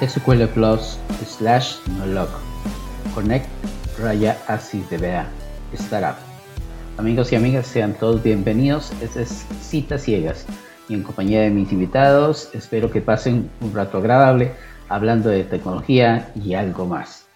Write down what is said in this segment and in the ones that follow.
SQL Plus slash nolog. Connect raya así vea. Startup. Amigos y amigas, sean todos bienvenidos. Este es Citas Ciegas y en compañía de mis invitados espero que pasen un rato agradable hablando de tecnología y algo más.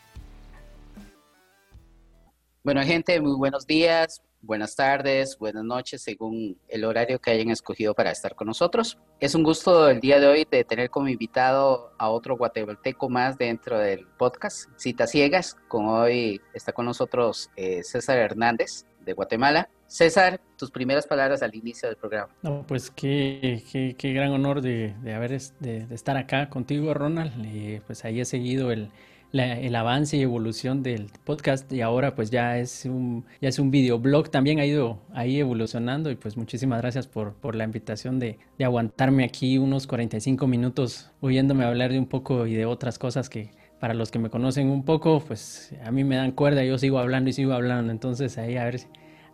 Bueno, gente, muy buenos días buenas tardes, buenas noches, según el horario que hayan escogido para estar con nosotros. Es un gusto el día de hoy de tener como invitado a otro guatemalteco más dentro del podcast Citas Ciegas. Con hoy está con nosotros eh, César Hernández de Guatemala. César, tus primeras palabras al inicio del programa. No, pues qué, qué, gran honor de, haber de, estar acá contigo, Ronald. Eh, pues ahí he seguido el, el avance y evolución del podcast y ahora pues ya es un, ya es un videoblog, también ha ido ahí evolucionando y pues muchísimas gracias por, por la invitación de, de, aguantarme aquí unos 45 minutos oyéndome hablar de un poco y de otras cosas que para los que me conocen un poco pues a mí me dan cuerda, yo sigo hablando y sigo hablando, entonces ahí a ver,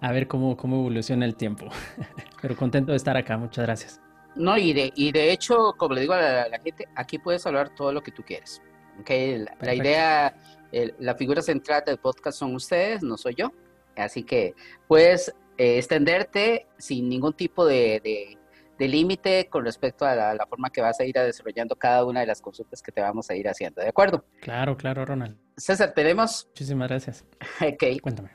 a ver cómo, cómo evoluciona el tiempo, pero contento de estar acá, muchas gracias. No, y de, y de hecho, como le digo a la, a la gente, aquí puedes hablar todo lo que tú quieres. Okay, la, idea, la figura central del podcast son ustedes, no soy yo. Así que puedes eh, extenderte sin ningún tipo de, límite con respecto a la, forma que vas a ir desarrollando cada una de las consultas que te vamos a ir haciendo. ¿De acuerdo? Claro, claro, Ronald. César, tenemos. Muchísimas gracias. Ok. Cuéntame.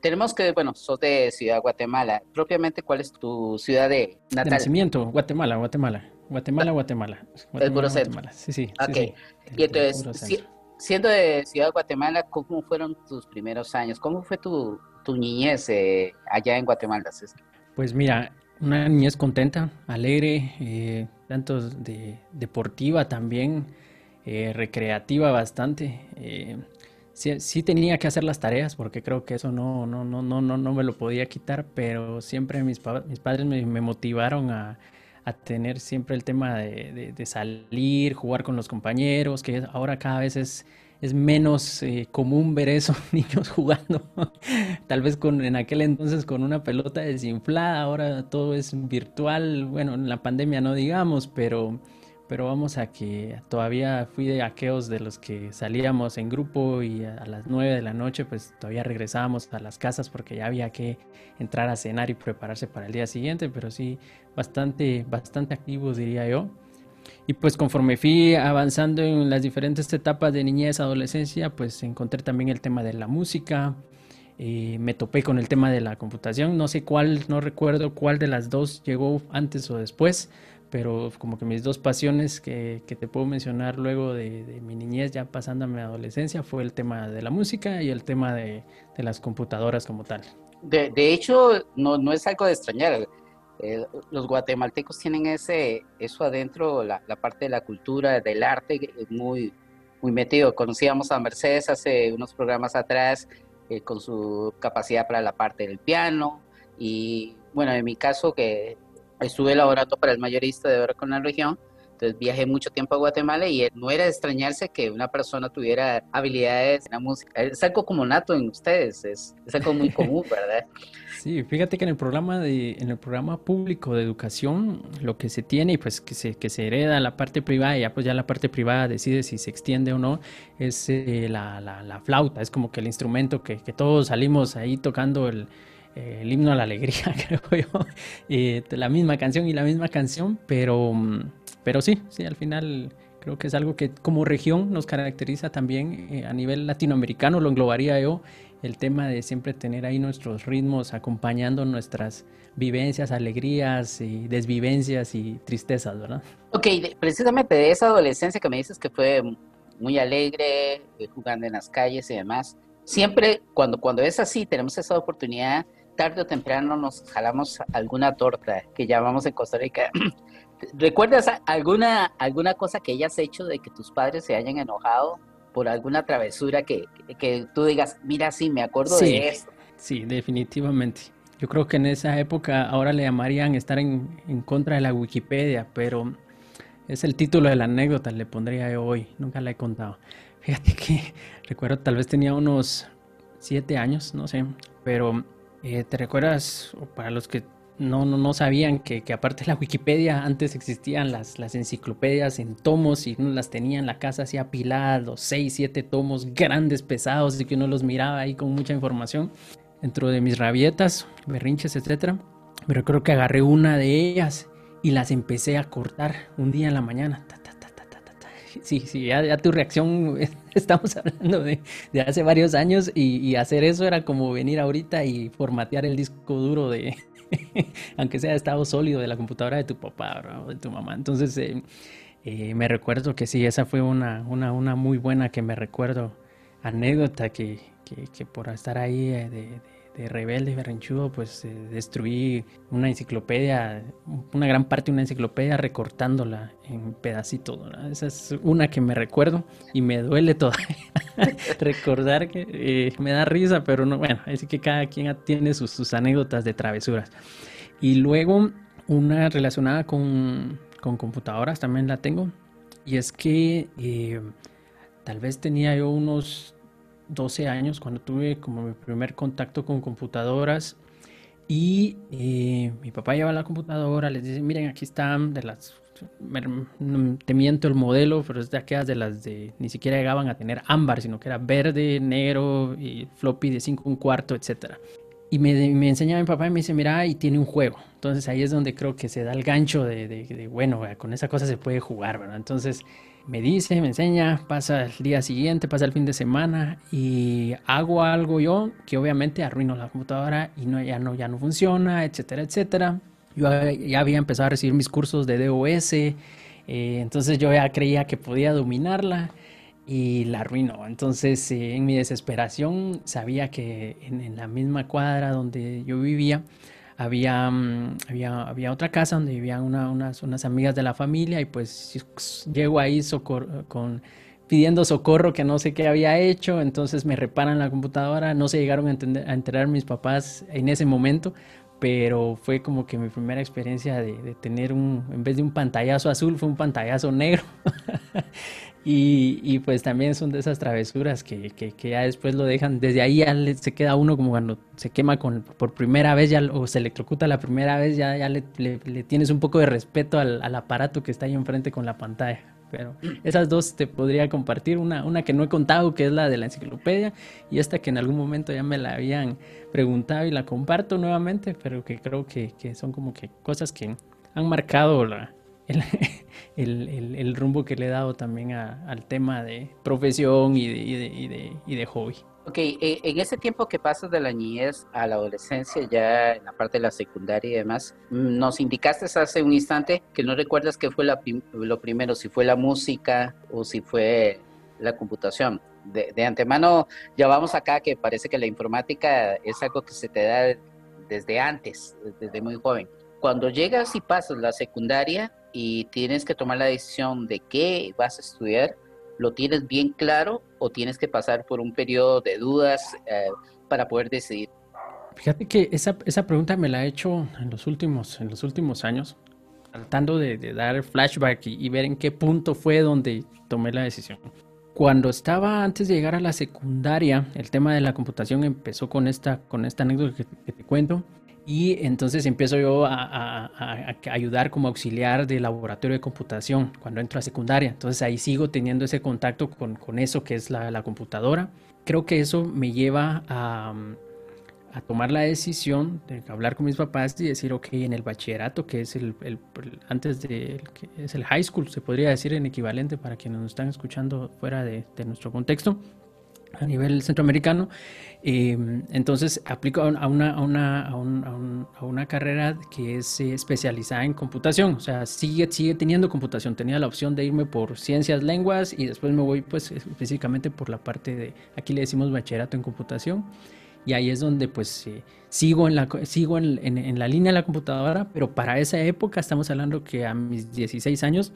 Tenemos que, bueno, sos de Ciudad Guatemala. Propiamente, ¿cuál es tu ciudad de natal? De nacimiento, Guatemala, Guatemala. Guatemala, Guatemala. Guatemala, Guatemala. Sí, sí. Ok. y entonces, siendo de Ciudad de Guatemala, ¿cómo fueron tus primeros años? ¿Cómo fue tu, tu niñez eh, allá en Guatemala, César? Pues mira, una niñez contenta, alegre, eh, tanto de, deportiva también, eh, recreativa bastante. Sí, sí, tenía que hacer las tareas porque creo que eso no, no, no, no, no, no me lo podía quitar, pero siempre mis, mis padres me, me motivaron a, a tener siempre el tema de, salir, jugar con los compañeros, que ahora cada vez es, es menos eh, común ver eso, niños jugando. Tal vez con, en aquel entonces con una pelota desinflada, ahora todo es virtual, bueno, en la pandemia no digamos, pero pero vamos a que todavía fui de aqueos de los que salíamos en grupo y a las 9 de la noche pues todavía regresábamos a las casas porque ya había que entrar a cenar y prepararse para el día siguiente, pero sí bastante, bastante activos diría yo. Y pues conforme fui avanzando en las diferentes etapas de niñez, adolescencia, pues encontré también el tema de la música, eh, me topé con el tema de la computación, no sé cuál, no recuerdo cuál de las dos llegó antes o después, pero como que mis dos pasiones que, que te puedo mencionar luego de, de, mi niñez, ya pasando a mi adolescencia, fue el tema de la música y el tema de, de las computadoras como tal. De, de hecho, no, no, es algo de extrañar. Eh, los guatemaltecos tienen ese, eso adentro, la, la, parte de la cultura, del arte, muy, muy metido. Conocíamos a Mercedes hace unos programas atrás eh, con su capacidad para la parte del piano y bueno, en mi caso que estuve laborando para el mayorista de obra con la región, entonces viajé mucho tiempo a Guatemala y no era de extrañarse que una persona tuviera habilidades en la música. Es algo como nato en ustedes, es, es algo muy común, ¿verdad? Sí, fíjate que en el programa de, en el programa público de educación, lo que se tiene y pues que se, que se hereda la parte privada, y ya pues ya la parte privada decide si se extiende o no, es eh, la, la, la, flauta, es como que el instrumento que, que todos salimos ahí tocando el, eh, el himno a la alegría, creo yo, eh, la misma canción y la misma canción, pero, mm, pero sí, sí, al final creo que es algo que como región nos caracteriza también eh, a nivel latinoamericano, lo englobaría yo, el tema de siempre tener ahí nuestros ritmos acompañando nuestras vivencias, alegrías y desvivencias y tristezas, ¿verdad? Ok, precisamente de esa adolescencia que me dices que fue muy alegre, jugando en las calles y demás, siempre cuando, cuando es así, tenemos esa oportunidad tarde o temprano nos jalamos alguna torta que llamamos en Costa Rica. ¿Recuerdas alguna, alguna cosa que hayas hecho de que tus padres se hayan enojado por alguna travesura que, que tú digas, mira, sí, me acuerdo de esto? Sí, definitivamente. Yo creo que en esa época ahora le llamarían estar en, en contra de la Wikipedia, pero es el título de la anécdota, le pondría yo hoy, nunca la he contado. Fíjate que recuerdo, tal vez tenía unos siete años, no sé, pero eh, ¿Te recuerdas, para los que no, no, no sabían que, que, aparte de la Wikipedia, antes existían las, las enciclopedias en tomos y uno las tenía en la casa así apiladas, seis, siete tomos grandes, pesados, y que uno los miraba ahí con mucha información. Dentro de mis rabietas, berrinches, etcétera. Pero creo que agarré una de ellas y las empecé a cortar un día en la mañana. Sí, sí, ya, tu reacción, estamos hablando de, de hace varios años y, hacer eso era como venir ahorita y formatear el disco duro de, aunque sea de estado sólido de la computadora de tu papá o de tu mamá. Entonces, eh, eh, me recuerdo que sí, esa fue una, una, muy buena que me recuerdo, anécdota que, que, que por estar ahí eh, de de rebelde, berrinchudo, pues eh, destruí una enciclopedia, una gran parte de una enciclopedia recortándola en pedacitos. Esa es una que me recuerdo y me duele todavía recordar que eh, me da risa, pero no, bueno, así que cada quien tiene sus, anécdotas de travesuras. Y luego una relacionada con, con computadoras también la tengo. Y es que eh, tal vez tenía yo unos 12 años cuando tuve como mi primer contacto con computadoras y eh, mi papá lleva la computadora, les dice, miren, aquí están de las, te miento el modelo, pero es de aquellas de las de, ni siquiera llegaban a tener ámbar, sino que era verde, negro y floppy de 5 un cuarto, etcétera. Y me, me enseña mi papá y me dice, mira, y tiene un juego. Entonces ahí es donde creo que se da el gancho de, de, de bueno, con esa cosa se puede jugar, ¿verdad? Entonces me dice, me enseña, pasa el día siguiente, pasa el fin de semana y hago algo yo que obviamente arruino la computadora y no, ya, no, ya no funciona, etcétera, etcétera. Yo ya había empezado a recibir mis cursos de DOS, eh, entonces yo ya creía que podía dominarla y la arruino. Entonces eh, en mi desesperación sabía que en la misma cuadra donde yo vivía, había, mm, había, había otra casa donde vivían unas, unas amigas de la familia y pues llego ahí con, pidiendo socorro que no sé qué había hecho, entonces me reparan la computadora, no se llegaron a, entender, a enterar mis papás en ese momento, pero fue como que mi primera experiencia de, tener un, en vez de un pantallazo azul, fue un pantallazo negro. Y, pues también son de esas travesuras que, que, ya después lo dejan, desde ahí ya se queda uno como cuando se quema con, por primera vez ya, o se electrocuta la primera vez, ya, ya le, tienes un poco de respeto al, aparato que está ahí enfrente con la pantalla. Pero esas dos te podría compartir, una, una que no he contado, que es la de la enciclopedia, y esta que en algún momento ya me la habían preguntado y la comparto nuevamente, pero que creo que, que son como que cosas que han marcado la, el, el, el, rumbo que le he dado también al tema de profesión y de, y de, y de, y de hobby. Ok, eh, en ese tiempo que pasas de la niñez a la adolescencia, ya en la parte de la secundaria y demás, nos indicaste hace un instante que no recuerdas qué fue la, lo primero, si fue la música o si fue la computación. De, de, antemano, ya vamos acá que parece que la informática es algo que se te da desde antes, desde muy joven. Cuando llegas y pasas la secundaria, y tienes que tomar la decisión de qué vas a estudiar, ¿lo tienes bien claro o tienes que pasar por un periodo de dudas eh, para poder decidir? Fíjate que esa, esa, pregunta me la he hecho en los últimos, en los últimos años, tratando de, dar flashback y, y, ver en qué punto fue donde tomé la decisión. Cuando estaba antes de llegar a la secundaria, el tema de la computación empezó con esta, con esta anécdota que, que te cuento. Y entonces empiezo yo a, ayudar como auxiliar de laboratorio de computación cuando entro a secundaria. Entonces ahí sigo teniendo ese contacto con, eso que es la, computadora. Creo que eso me lleva a, tomar la decisión de hablar con mis papás y decir, ok, en el bachillerato, que es el, antes de, que es el high school, se podría decir en equivalente para quienes nos están escuchando fuera de nuestro contexto a nivel centroamericano. Em, entonces aplico a una, a, una, a, a, una carrera que es eh, especializada en computación, o sea, sigue, sigue teniendo computación. Tenía la opción de irme por ciencias, lenguas y después me voy pues específicamente por la parte de, aquí le decimos bachillerato en computación. Y ahí es donde pues eh, sigo, en la, sigo en, en, en, la línea de la computadora, pero para esa época estamos hablando que a mis 16 años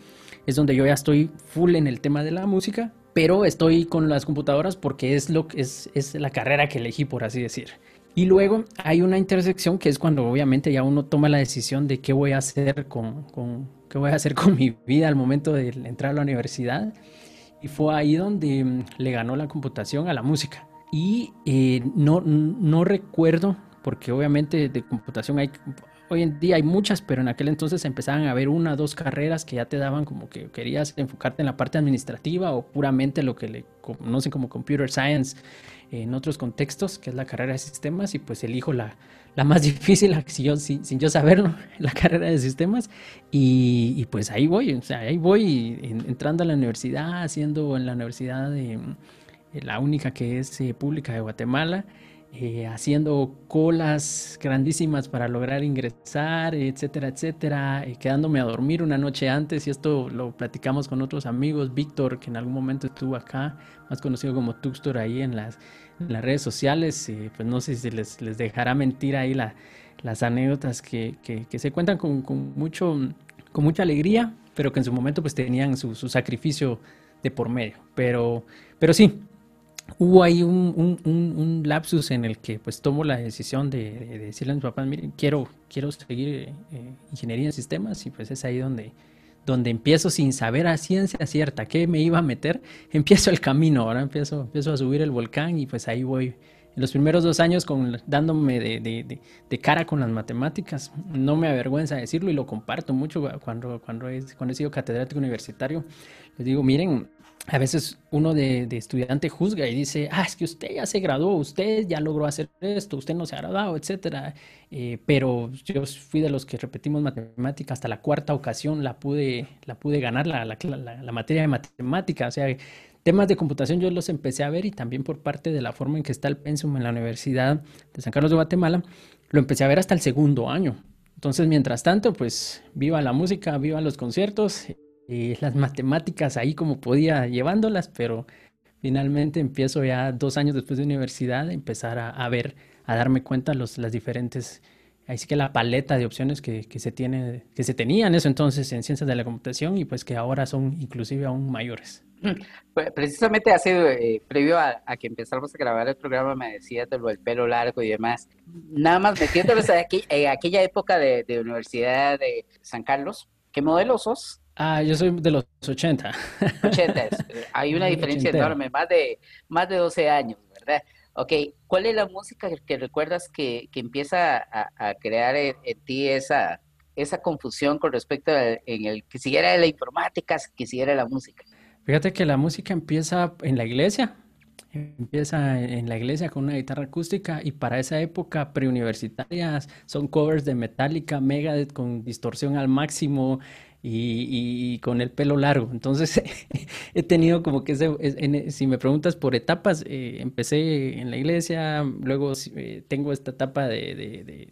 es donde yo ya estoy full en el tema de la música pero estoy con las computadoras porque es, lo, es, es la carrera que elegí, por así decir. Y luego hay una intersección que es cuando obviamente ya uno toma la decisión de qué voy a hacer con, con, qué voy a hacer con mi vida al momento de entrar a la universidad. Y fue ahí donde mm, le ganó la computación a la música. Y eh, no, no recuerdo, porque obviamente de computación hay hoy en día hay muchas, pero en aquel entonces empezaban a haber una o dos carreras que ya te daban como que querías enfocarte en la parte administrativa o puramente lo que le conocen como computer science en otros contextos, que es la carrera de sistemas, y pues elijo la, la más difícil, sin, sin, yo saberlo, la carrera de sistemas, y, pues ahí voy, o sea, ahí voy entrando a la universidad, haciendo en la universidad de, la única que es eh, pública de Guatemala, eh, haciendo colas grandísimas para lograr ingresar, etcétera, etcétera, eh, quedándome a dormir una noche antes, y esto lo platicamos con otros amigos, Víctor, que en algún momento estuvo acá, más conocido como Tuxtor ahí en las, redes sociales, y pues no sé si les, dejará mentir ahí la, las anécdotas que, se cuentan con, con, mucho, con mucha alegría, pero que en su momento pues tenían su, su sacrificio de por medio, pero, pero sí, hubo ahí un, un, un, lapsus en el que pues tomo la decisión de, decirle a mis papás, miren, quiero, quiero seguir eh, ingeniería en sistemas y pues es ahí donde, donde empiezo sin saber a ciencia cierta qué me iba a meter, empiezo el camino, ahora empiezo, empiezo a subir el volcán y pues ahí voy. En los primeros dos años con, dándome de, de, de, cara con las matemáticas, no me avergüenza decirlo y lo comparto mucho cuando, cuando, he, cuando he sido catedrático universitario. Les digo, miren, a veces uno de, estudiante juzga y dice, ah, es que usted ya se graduó, usted ya logró hacer esto, usted no se ha graduado, etcétera. Eh, pero yo fui de los que repetimos matemática hasta la cuarta ocasión, la pude, la pude ganar, la, la, materia de matemática. O sea, temas de computación yo los empecé a ver y también por parte de la forma en que está el pensum en la Universidad de San Carlos de Guatemala, lo empecé a ver hasta el segundo año. Entonces, mientras tanto, pues viva la música, viva los conciertos eh, las matemáticas ahí como podía llevándolas, pero finalmente empiezo ya dos años después de universidad a empezar a, ver, a darme cuenta los, las diferentes, así que la paleta de opciones que, que, se tiene, que se tenían eso entonces en ciencias de la computación y pues que ahora son inclusive aún mayores. Pues, precisamente hace, eh, previo a, que empezáramos a grabar el programa, me decías de lo del pelo largo y demás. Nada más metiéndolos en aquella época de, de Universidad de San Carlos, ¿qué modelo sos? Ah, yo soy de los 80. 80, hay una diferencia enorme, más de, más de 12 años, ¿verdad? Ok, ¿cuál es la música que recuerdas que, que empieza a, crear en, ti esa, esa confusión con respecto a en el que siguiera la informática, que siguiera la música? Fíjate que la música empieza en la iglesia, empieza en la iglesia con una guitarra acústica y para esa época preuniversitarias son covers de Metallica, Megadeth con distorsión al máximo, y, con el pelo largo. Entonces he tenido como que, ese, si me preguntas por etapas, eh, empecé en la iglesia, luego eh, tengo esta etapa de,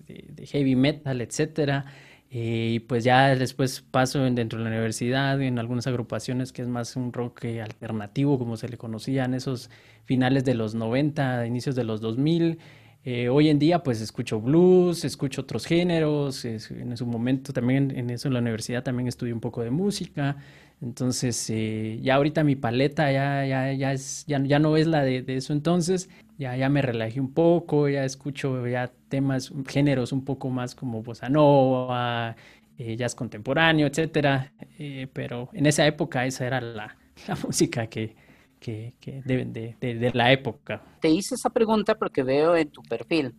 heavy metal, etcétera. Eh, y pues ya después paso dentro de la universidad, en algunas agrupaciones que es más un rock alternativo, como se le conocía en esos finales de los 90, inicios de los 2000. Eh, hoy en día pues escucho blues, escucho otros géneros, en su momento también en eso en la universidad también estudié un poco de música, entonces eh, ya ahorita mi paleta ya, ya, ya, es, ya, ya no es la de, eso entonces, ya, ya me relajé un poco, ya escucho ya temas, géneros un poco más como bossa nova, eh, jazz contemporáneo, etcétera, pero en esa época esa era la, la música que, que, de, de, la época. Te hice esa pregunta porque veo en tu perfil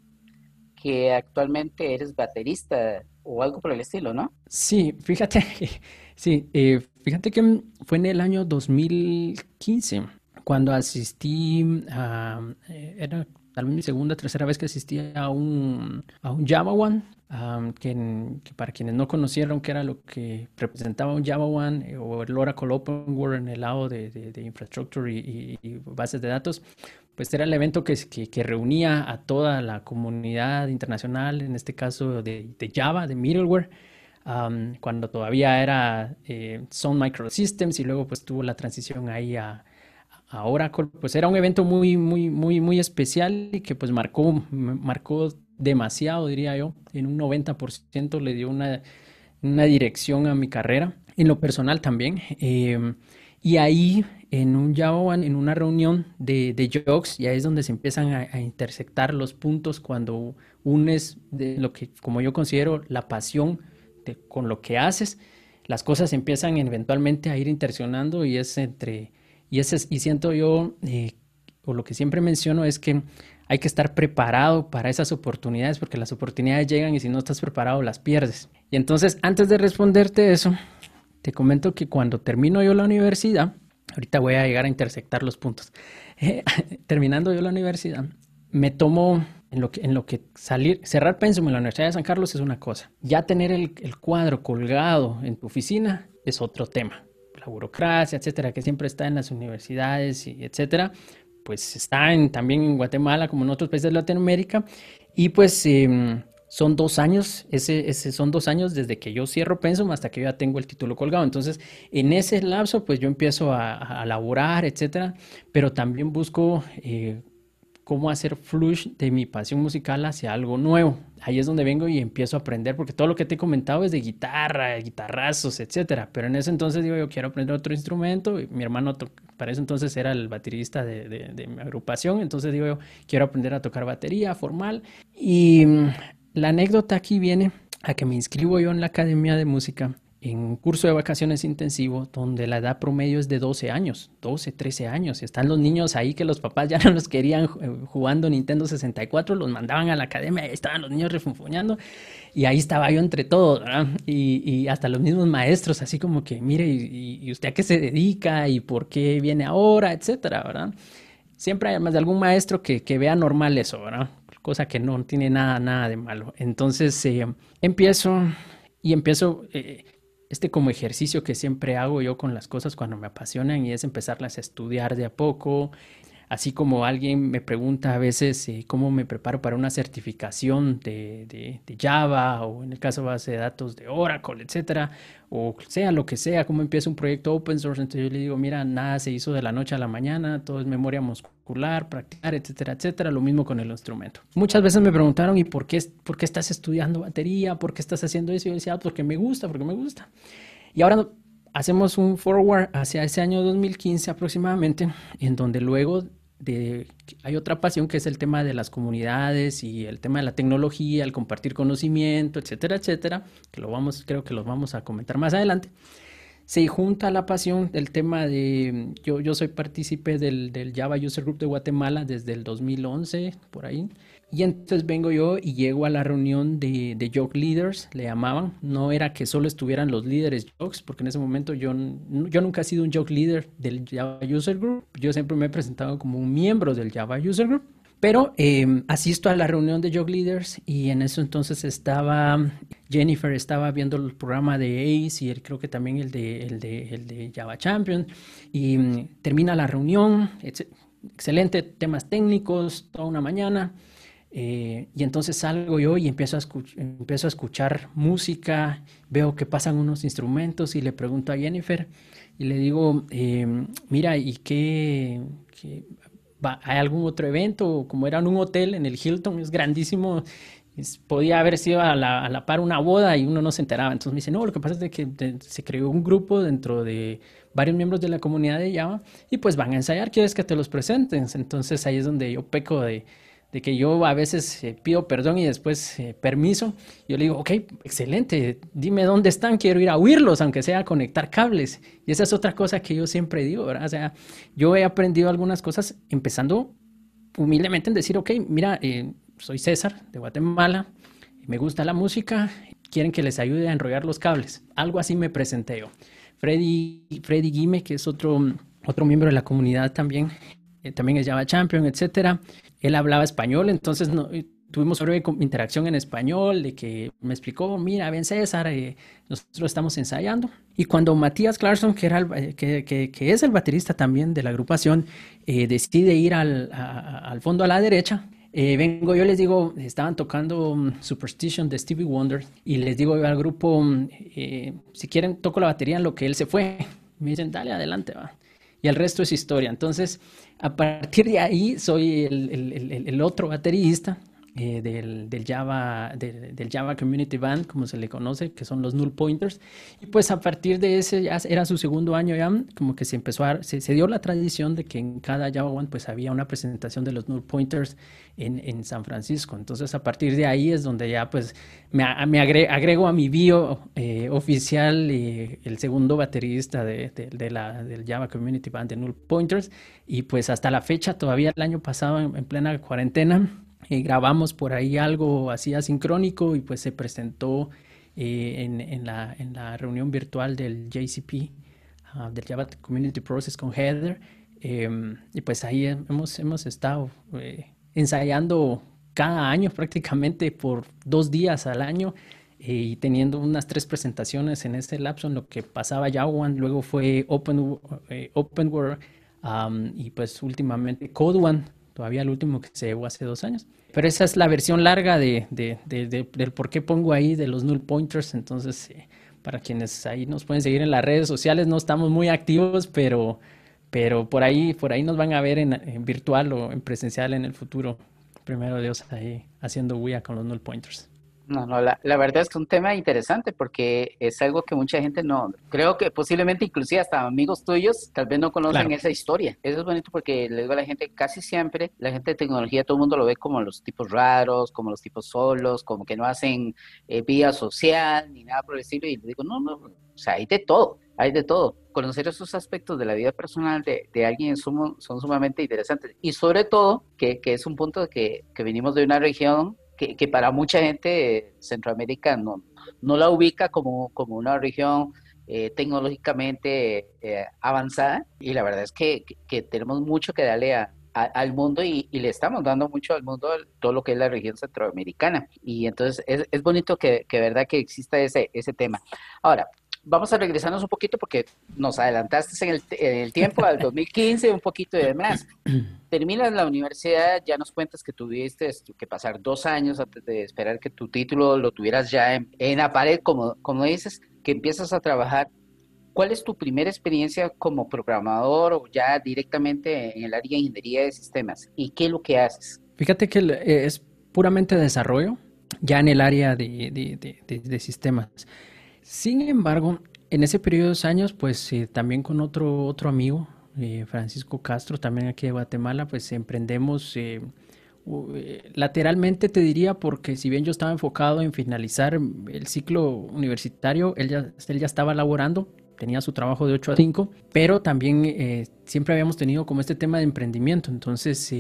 que actualmente eres baterista o algo por el estilo, ¿no? Sí, fíjate, sí, eh, fíjate que fue en el año 2015 cuando asistí a, eh, era tal vez mi segunda, tercera vez que asistí a un, a un Java One, que, para quienes no conocieron qué era lo que representaba un Java One eh, o el Oracle Open World en el lado de, de, infrastructure y, bases de datos, pues era el evento que, que, reunía a toda la comunidad internacional, en este caso de, Java, de middleware, cuando todavía era eh, Sun Microsystems y luego pues tuvo la transición ahí a, a Oracle, pues era un evento muy, muy, muy, muy especial y que pues marcó, marcó demasiado, diría yo, en un 90% le dio una, una, dirección a mi carrera, en lo personal también. Em, y ahí, en un Java en una reunión de, de jokes, ya es donde se empiezan a, intersectar los puntos cuando unes de lo que, como yo considero, la pasión con lo que haces, las cosas empiezan eventualmente a ir interaccionando y es entre y, ese, y siento yo, eh, o lo que siempre menciono es que hay que estar preparado para esas oportunidades porque las oportunidades llegan y si no estás preparado las pierdes. Y entonces, antes de responderte eso, te comento que cuando termino yo la universidad, ahorita voy a llegar a intersectar los puntos, terminando yo la universidad, me tomo en lo que, en lo que salir, cerrar pensum en la Universidad de San Carlos es una cosa. Ya tener el, cuadro colgado en tu oficina es otro tema. La burocracia, etcétera, que siempre está en las universidades y etcétera, pues está en, también en Guatemala como en otros países de Latinoamérica. Y pues eh, son dos años, ese, ese, son dos años desde que yo cierro pensum hasta que yo ya tengo el título colgado. Entonces, en ese lapso, pues yo empiezo a, a laborar, etcétera, pero también busco eh, cómo hacer flush de mi pasión musical hacia algo nuevo. Ahí es donde vengo y empiezo a aprender, porque todo lo que te he comentado es de guitarra, guitarrazos, etcétera. Pero en ese entonces digo, yo quiero aprender otro instrumento. Y mi hermano, para eso entonces era el baterista de, de, de, mi agrupación. Entonces digo, yo quiero aprender a tocar batería formal. Y mm, la anécdota aquí viene a que me inscribo yo en la academia de música en un curso de vacaciones intensivo donde la edad promedio es de 12 años, 12, 13 años. Están los niños ahí que los papás ya no los querían eh, jugando Nintendo 64, los mandaban a la academia, ahí estaban los niños refunfuñando y ahí estaba yo entre todos, ¿verdad? Y, y hasta los mismos maestros, así como que, mire, y, y, usted a qué se dedica y por qué viene ahora, etcétera, ¿verdad? Siempre hay más de algún maestro que, que vea normal eso, ¿verdad? Cosa que no tiene nada, nada de malo. Entonces eh, empiezo y empiezo... Eh, este como ejercicio que siempre hago yo con las cosas cuando me apasionan y es empezarlas a estudiar de a poco. Así como alguien me pregunta a veces eh, cómo me preparo para una certificación de, Java o en el caso de base de datos de Oracle, etcétera, o sea lo que sea, cómo empiezo un proyecto open source. Entonces yo le digo, mira, nada se hizo de la noche a la mañana, todo es memoria muscular, practicar, etcétera, etcétera. Lo mismo con el instrumento. Muchas veces me preguntaron, ¿y por qué, por qué estás estudiando batería? ¿Por qué estás haciendo eso? Y yo decía, ah, porque me gusta, porque me gusta. Y ahora hacemos un forward hacia ese año 2015 aproximadamente, en donde luego de, hay otra pasión que es el tema de las comunidades y el tema de la tecnología, el compartir conocimiento, etcétera, etcétera, que lo vamos, creo que los vamos a comentar más adelante. Se junta la pasión del tema de, yo, yo soy partícipe del, del Java User Group de Guatemala desde el 2011, por ahí, y entonces vengo yo y llego a la reunión de, de Leaders, le llamaban. No era que solo estuvieran los líderes Jokes, porque en ese momento yo, yo nunca he sido un Joke Leader del Java User Group. Yo siempre me he presentado como un miembro del Java User Group. Pero eh, asisto a la reunión de Joke Leaders y en eso entonces estaba Jennifer, estaba viendo el programa de ACE y él, creo que también el de, el de, el de Java Champion. Y um, termina la reunión, excelente, temas técnicos, toda una mañana. Eh, y entonces salgo yo y empiezo a, empiezo a escuchar música, veo que pasan unos instrumentos y le pregunto a Jennifer y le digo, eh, mira, ¿y qué, ¿Hay algún otro evento? Como era en un hotel en el Hilton, es grandísimo, podía haber sido a la, a la, par una boda y uno no se enteraba. Entonces me dice, no, lo que pasa es que se creó un grupo dentro de varios miembros de la comunidad de Java y pues van a ensayar, quieres que te los presentes. Entonces ahí es donde yo peco de de que yo a veces eh, pido perdón y después eh, permiso. Yo le digo, ok, excelente, dime dónde están, quiero ir a oírlos, aunque sea a conectar cables. Y esa es otra cosa que yo siempre digo, ¿verdad? O sea, yo he aprendido algunas cosas empezando humildemente en decir, ok, mira, eh, soy César de Guatemala, me gusta la música, quieren que les ayude a enrollar los cables. Algo así me presenté yo. Freddy, Freddy Guime, que es otro, otro miembro de la comunidad también, también es Java Champion, etcétera. Él hablaba español, entonces no, tuvimos breve interacción en español, de que me explicó, mira, ven César, eh, nosotros estamos ensayando. Y cuando Matías Clarkson, que, era el, eh, que, que, que, es el baterista también de la agrupación, eh, decide ir al, a, al, fondo a la derecha, eh, vengo yo les digo, estaban tocando um, Superstition de Stevie Wonder y les digo al grupo, um, si quieren toco la batería en lo que él se fue. Me dicen, dale, adelante, va y el resto es historia. Entonces, a partir de ahí soy el, el, otro baterista eh, del, del, Java, del Java Community Band, como se le conoce, que son los null pointers. Y pues a partir de ese, ya era su segundo año ya, como que se empezó a, se, dio la tradición de que en cada Java One pues había una presentación de los null pointers en, en San Francisco. Entonces a partir de ahí es donde ya pues me, me agrego, a mi bio eh, oficial y el segundo baterista de, de, la, del Java Community Band de null pointers. Y pues hasta la fecha, todavía el año pasado en plena cuarentena, eh, grabamos por ahí algo así asincrónico y pues se presentó eh, en, la, en, la, reunión virtual del JCP, ah, del Java Community Process con Heather. Em, y pues ahí hemos, hemos estado eh, ensayando cada año prácticamente por dos días al año y teniendo unas tres presentaciones en ese lapso en lo que pasaba One, luego fue Open, OpenWare y pues últimamente Code One todavía el último que se llevó hace dos años. Pero esa es la versión larga de, de, de, del por qué pongo ahí de los null pointers. Entonces, eh, para quienes ahí nos pueden seguir en las redes sociales, no estamos muy activos, pero, pero por ahí, por ahí nos van a ver en, en virtual o en presencial en el futuro. Primero Dios ahí haciendo bulla con los null pointers. No, no, la, la, verdad es que es un tema interesante porque es algo que mucha gente no, creo que posiblemente inclusive hasta amigos tuyos tal vez no conocen esa historia. Eso es bonito porque le digo a la gente, casi siempre la gente de tecnología, todo el mundo lo ve como los tipos raros, como los tipos solos, como que no hacen eh, vida social ni nada por el estilo. Y le digo, no, no, o sea, hay de todo, hay de todo. Conocer esos aspectos de la vida personal de, de alguien son sumamente interesantes. Y sobre todo, que, que es un punto de que, que venimos de una región que, para mucha gente Centroamérica no, la ubica como, como una región eh, tecnológicamente eh, avanzada y la verdad es que, que, tenemos mucho que darle a, al mundo y, le estamos dando mucho al mundo todo lo que es la región centroamericana y entonces es, es bonito que, que verdad que exista ese, ese tema. Ahora, vamos a regresarnos un poquito porque nos adelantaste en el, en el tiempo, al 2015, un poquito y demás. Terminas la universidad, ya nos cuentas que tuviste que pasar dos años antes de esperar que tu título lo tuvieras ya en, en la pared, como, como dices, que empiezas a trabajar. ¿Cuál es tu primera experiencia como programador o ya directamente en el área de ingeniería de sistemas? ¿Y qué es lo que haces? Fíjate que eh, es puramente desarrollo, ya en el área de, de, de, de sistemas. Sin embargo, en ese periodo de dos años, pues eh, también con otro, otro amigo, eh, Francisco Castro, también aquí de Guatemala, pues emprendemos eh, lateralmente, te diría, porque si bien yo estaba enfocado en finalizar el ciclo universitario, él ya, él ya estaba laborando, tenía su trabajo de 8 a 5, pero también siempre habíamos tenido como este tema de emprendimiento. Entonces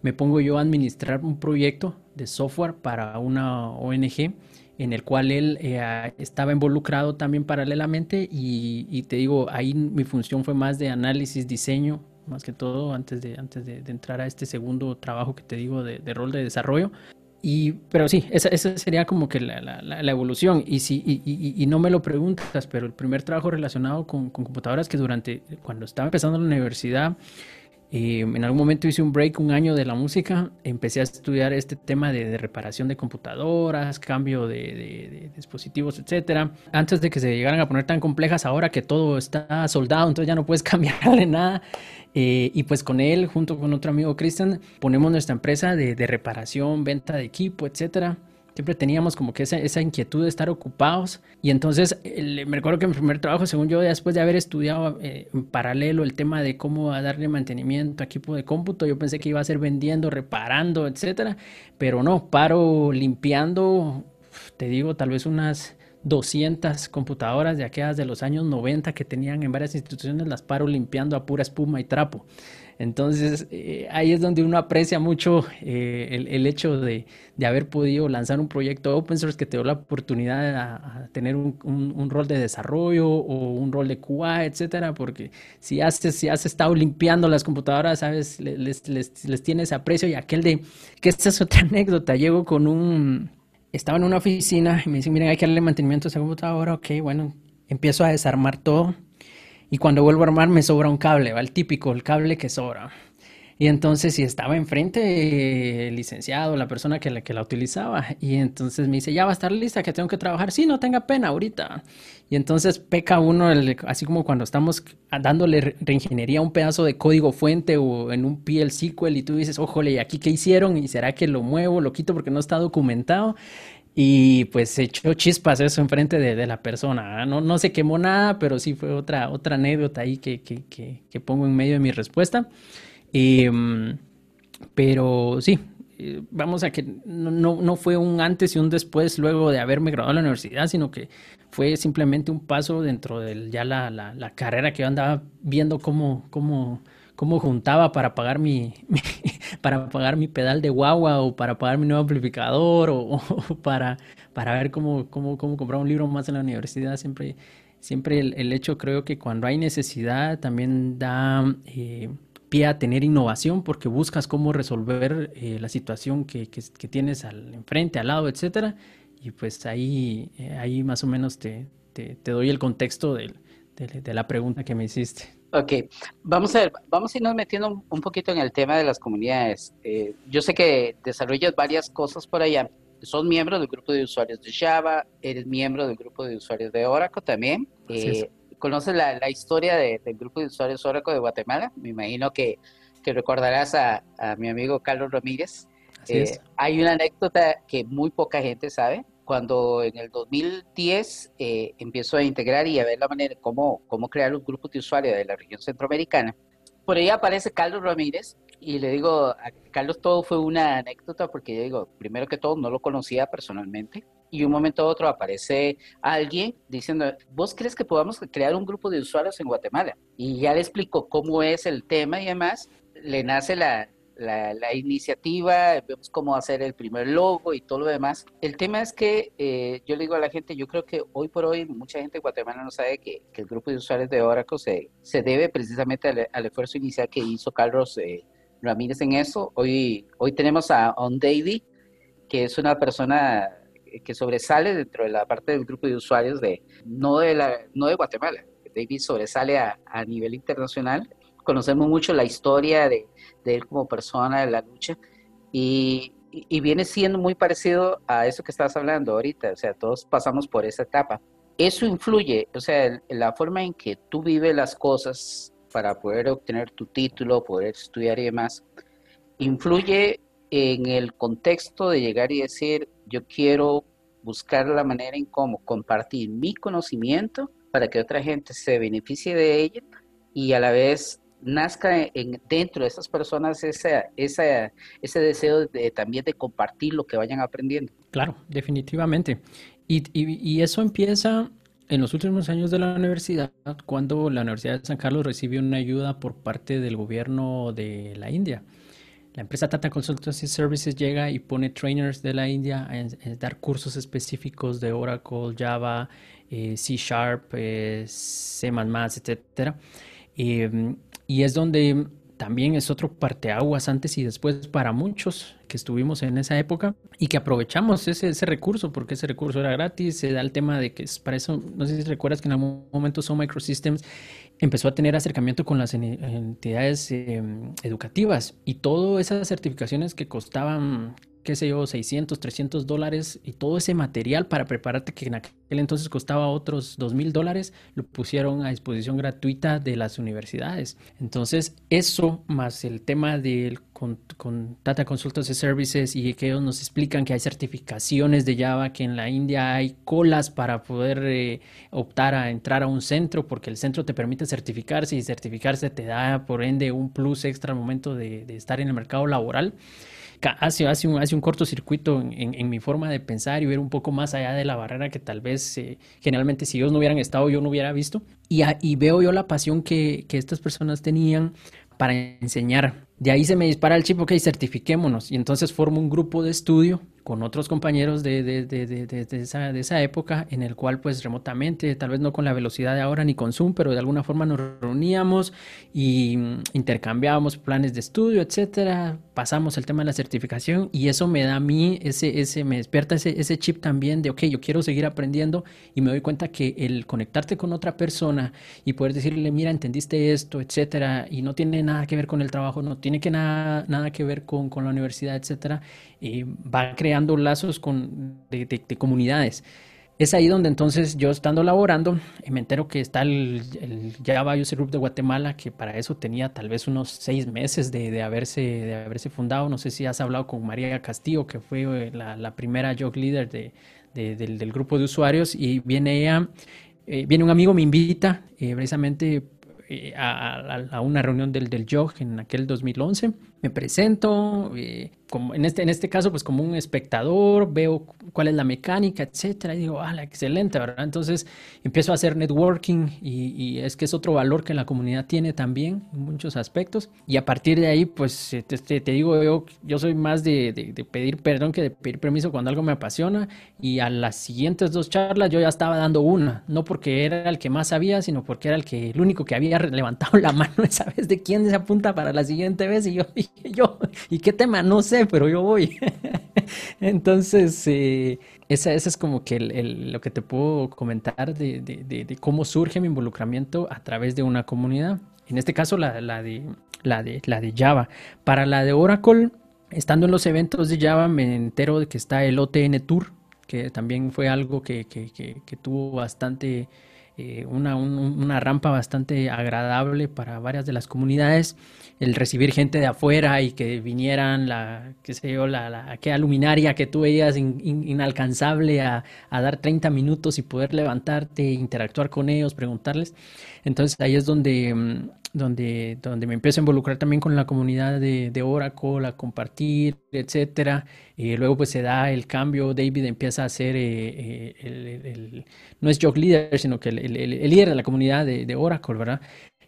me pongo yo a administrar un proyecto de software para una ONG en el cual él eh, estaba involucrado también paralelamente y, te digo, ahí mi función fue más de análisis, diseño, más que todo antes de, antes de, entrar a este segundo trabajo que te digo de, rol de desarrollo. Y, pero sí, esa, esa sería como que la, la, evolución. Y, si, y, y, no me lo preguntas, pero el primer trabajo relacionado con, con computadoras que durante, cuando estaba empezando la universidad, en algún momento hice un break un año de la música, empecé a estudiar este tema de, reparación de computadoras, cambio de, dispositivos, etcétera. Antes de que se llegaran a poner tan complejas, ahora que todo está soldado, entonces ya no puedes cambiarle nada. Eh, y pues con él, junto con otro amigo Cristian, ponemos nuestra empresa de, reparación, venta de equipo, etcétera siempre teníamos como que esa, inquietud de estar ocupados. Y entonces me recuerdo que mi primer trabajo, según yo, después de haber estudiado eh, en paralelo el tema de cómo darle mantenimiento a equipo de cómputo, yo pensé que iba a ser vendiendo, reparando, etcétera. Pero no, paro limpiando, te digo, tal vez unas 200 computadoras de aquellas de los años 90 que tenían en varias instituciones, las paro limpiando a pura espuma y trapo. Entonces, eh, ahí es donde uno aprecia mucho eh, el, hecho de, haber podido lanzar un proyecto open source que te dio la oportunidad de tener un, rol de desarrollo o un rol de QA, etcétera, porque si has, si has estado limpiando las computadoras, sabes, les, les, les tienes aprecio. Y aquel de, que esta es otra anécdota, llego con un, estaba en una oficina y me dicen, miren, hay que darle mantenimiento a esa computadora, ok, bueno, empiezo a desarmar todo y cuando vuelvo a armar me sobra un cable, va el típico, el cable que sobra. Y entonces, si estaba enfrente el licenciado, la persona que la, que la utilizaba, y entonces me dice, ya va a estar lista, que tengo que trabajar. Sí, no tenga pena ahorita. Y entonces peca uno, así como cuando estamos dándole reingeniería a un pedazo de código fuente o en un PL SQL y tú dices, ojole, ¿y aquí qué hicieron? ¿Y será que lo muevo, lo quito porque no está documentado? Y pues echó chispas eso enfrente de, de la persona. No, no se quemó nada, pero sí fue otra, otra anécdota ahí que, que, que, que pongo en medio de mi respuesta. Em, pero sí, eh, vamos a que no, no, fue un antes y un después luego de haberme graduado de la universidad, sino que fue simplemente un paso dentro de ya la, la, carrera que yo andaba viendo cómo, cómo, cómo juntaba para pagar mi, para pagar mi pedal de guagua o para pagar mi nuevo amplificador o, para, para ver cómo, cómo, cómo comprar un libro más en la universidad. Siempre, siempre el, hecho creo que cuando hay necesidad también da... Eh, a tener innovación porque buscas cómo resolver eh, la situación que, tienes al enfrente, al lado, etcétera. Y pues ahí, eh, ahí más o menos te, te, doy el contexto de, de, la pregunta que me hiciste. Ok, vamos a ver, vamos a irnos metiendo un poquito en el tema de las comunidades. Eh, yo sé que desarrollas varias cosas por allá. Son miembros del grupo de usuarios de Java, eres miembro del grupo de usuarios de Oracle también. ¿Conoces la, la historia del grupo de usuarios Oracle de Guatemala? Me imagino que, que recordarás a, a, mi amigo Carlos Ramírez. Eh, hay una anécdota que muy poca gente sabe. Cuando en el 2010 eh, empezó a integrar y a ver la manera cómo, cómo crear los grupos de usuarios de la región centroamericana, por ahí aparece Carlos Ramírez y le digo, a Carlos todo fue una anécdota porque yo digo, primero que todo no lo conocía personalmente y un momento a otro aparece alguien diciendo, ¿vos crees que podamos crear un grupo de usuarios en Guatemala? Y ya le explico cómo es el tema y además le nace la, la, iniciativa, vemos cómo hacer el primer logo y todo lo demás. El tema es que eh, yo le digo a la gente, yo creo que hoy por hoy mucha gente en Guatemala no sabe que, que el grupo de usuarios de Oracle se, se debe precisamente al, esfuerzo inicial que hizo Carlos eh, Ramírez en eso. Hoy, hoy tenemos a On Davy, que es una persona que sobresale dentro de la parte del grupo de usuarios de no de la no de Guatemala. David sobresale a, a nivel internacional. Conocemos mucho la historia de, de, él como persona, de la lucha, y, y, viene siendo muy parecido a eso que estás hablando ahorita. O sea, todos pasamos por esa etapa. Eso influye, o sea, la forma en que tú vives las cosas para poder obtener tu título, poder estudiar y demás, influye en el contexto de llegar y decir, yo quiero buscar la manera en cómo compartir mi conocimiento para que otra gente se beneficie de ello y a la vez nazca en, dentro de esas personas ese, ese, ese deseo de, también de compartir lo que vayan aprendiendo. Claro, definitivamente. Y, y, eso empieza en los últimos años de la universidad, cuando la Universidad de San Carlos recibió una ayuda por parte del gobierno de la India. La empresa Tata Consultancy Services llega y pone trainers de la India a, dar cursos específicos de Oracle, Java, eh, C Sharp, eh, C++, etc. y es donde también es otro parteaguas antes y después para muchos que estuvimos en esa época y que aprovechamos ese, ese recurso porque ese recurso era gratis. Se da el tema de que es para eso, no sé si recuerdas que en algún momento Son Microsystems empezó a tener acercamiento con las entidades em, educativas y todas esas certificaciones que costaban qué sé yo, 600, 300 dólares y todo ese material para prepararte que en aquel entonces costaba otros 2 mil dólares, lo pusieron a disposición gratuita de las universidades. Entonces, eso más el tema del con, con Data Consultancy Services y que ellos nos explican que hay certificaciones de Java, que en la India hay colas para poder eh, optar a entrar a un centro, porque el centro te permite certificarse y certificarse te da por ende un plus extra al momento de, de estar en el mercado laboral hace, hace, un, hace un cortocircuito en, en, mi forma de pensar y ver un poco más allá de la barrera que tal vez eh, generalmente si ellos no hubieran estado yo no hubiera visto. Y, y veo yo la pasión que, que estas personas tenían para enseñar. De ahí se me dispara el chip, ok, certifiquémonos. Y entonces formo un grupo de estudio con otros compañeros de, de, de, de, esa, de esa época, en el cual pues remotamente, tal vez no con la velocidad de ahora ni con Zoom, pero de alguna forma nos reuníamos y mm, intercambiábamos planes de estudio, etcétera. Pasamos el tema de la certificación y eso me da a mí, ese, ese, me despierta ese, ese chip también de, ok, yo quiero seguir aprendiendo y me doy cuenta que el conectarte con otra persona y poder decirle, mira, entendiste esto, etcétera, y no tiene nada que ver con el trabajo, no tiene que nada, nada que ver con, con la universidad, etcétera, eh, va creando lazos con, de, comunidades. Es ahí donde entonces yo estando laborando, eh, me entero que está el, el, Java User Group de Guatemala, que para eso tenía tal vez unos seis meses de, de, haberse, de haberse fundado. No sé si has hablado con María Castillo, que fue eh, la, la primera Jog Leader de, del, del, grupo de usuarios, y viene ella, viene un amigo, me invita precisamente a, a, a, una reunión del, del JOG en aquel 2011 me presento, eh, como en, este, en este caso, pues como un espectador, veo cuál es la mecánica, etcétera, y digo, ah, excelente, ¿verdad? Entonces empiezo a hacer networking y, es que es otro valor que la comunidad tiene también en muchos aspectos. Y a partir de ahí, pues te, te, te digo, yo, yo, soy más de, de, de, pedir perdón que de pedir permiso cuando algo me apasiona. Y a las siguientes dos charlas yo ya estaba dando una, no porque era el que más sabía, sino porque era el que el único que había levantado la mano esa vez de quién se apunta para la siguiente vez. Y yo yo, ¿y qué tema? No sé, pero yo voy. Entonces, eh, esa, es como que lo que te puedo comentar de, cómo surge mi involucramiento a través de una comunidad. En este caso, la, de, la, de, la de Java. Para la de Oracle, estando en los eventos de Java, me entero de que está el OTN Tour, que también fue algo que, que tuvo bastante eh, una, una, rampa bastante agradable para varias de las comunidades. El recibir gente de afuera y que vinieran, la, qué sé yo, la, la aquella luminaria que tú veías inalcanzable a, a, dar 30 minutos y poder levantarte, interactuar con ellos, preguntarles. Entonces ahí es donde mm, donde, donde me empiezo a involucrar también con la comunidad de, de Oracle, a compartir, etcétera. Y luego pues se da el cambio, David empieza a ser eh, eh, el, no es Jock Leader, sino que el, líder de la comunidad de, de Oracle, ¿verdad?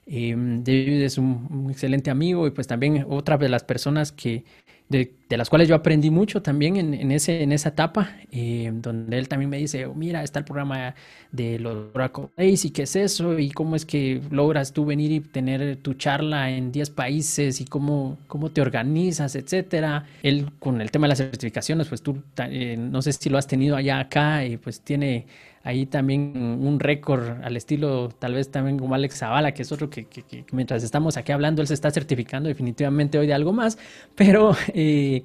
Em, David es un, excelente amigo y pues también otra de las personas que, de, las cuales yo aprendí mucho también en, ese, en esa etapa, eh, donde él también me dice, oh, mira, está el programa de los Oracle Days y qué es eso y cómo es que logras tú venir y tener tu charla en 10 países y cómo, cómo te organizas, etcétera. Él con el tema de las certificaciones, pues tú, eh, no sé si lo has tenido allá acá, y pues tiene ahí también un récord al estilo tal vez también como Alex Zavala, que es otro que, mientras estamos aquí hablando, él se está certificando definitivamente hoy de algo más, pero eh,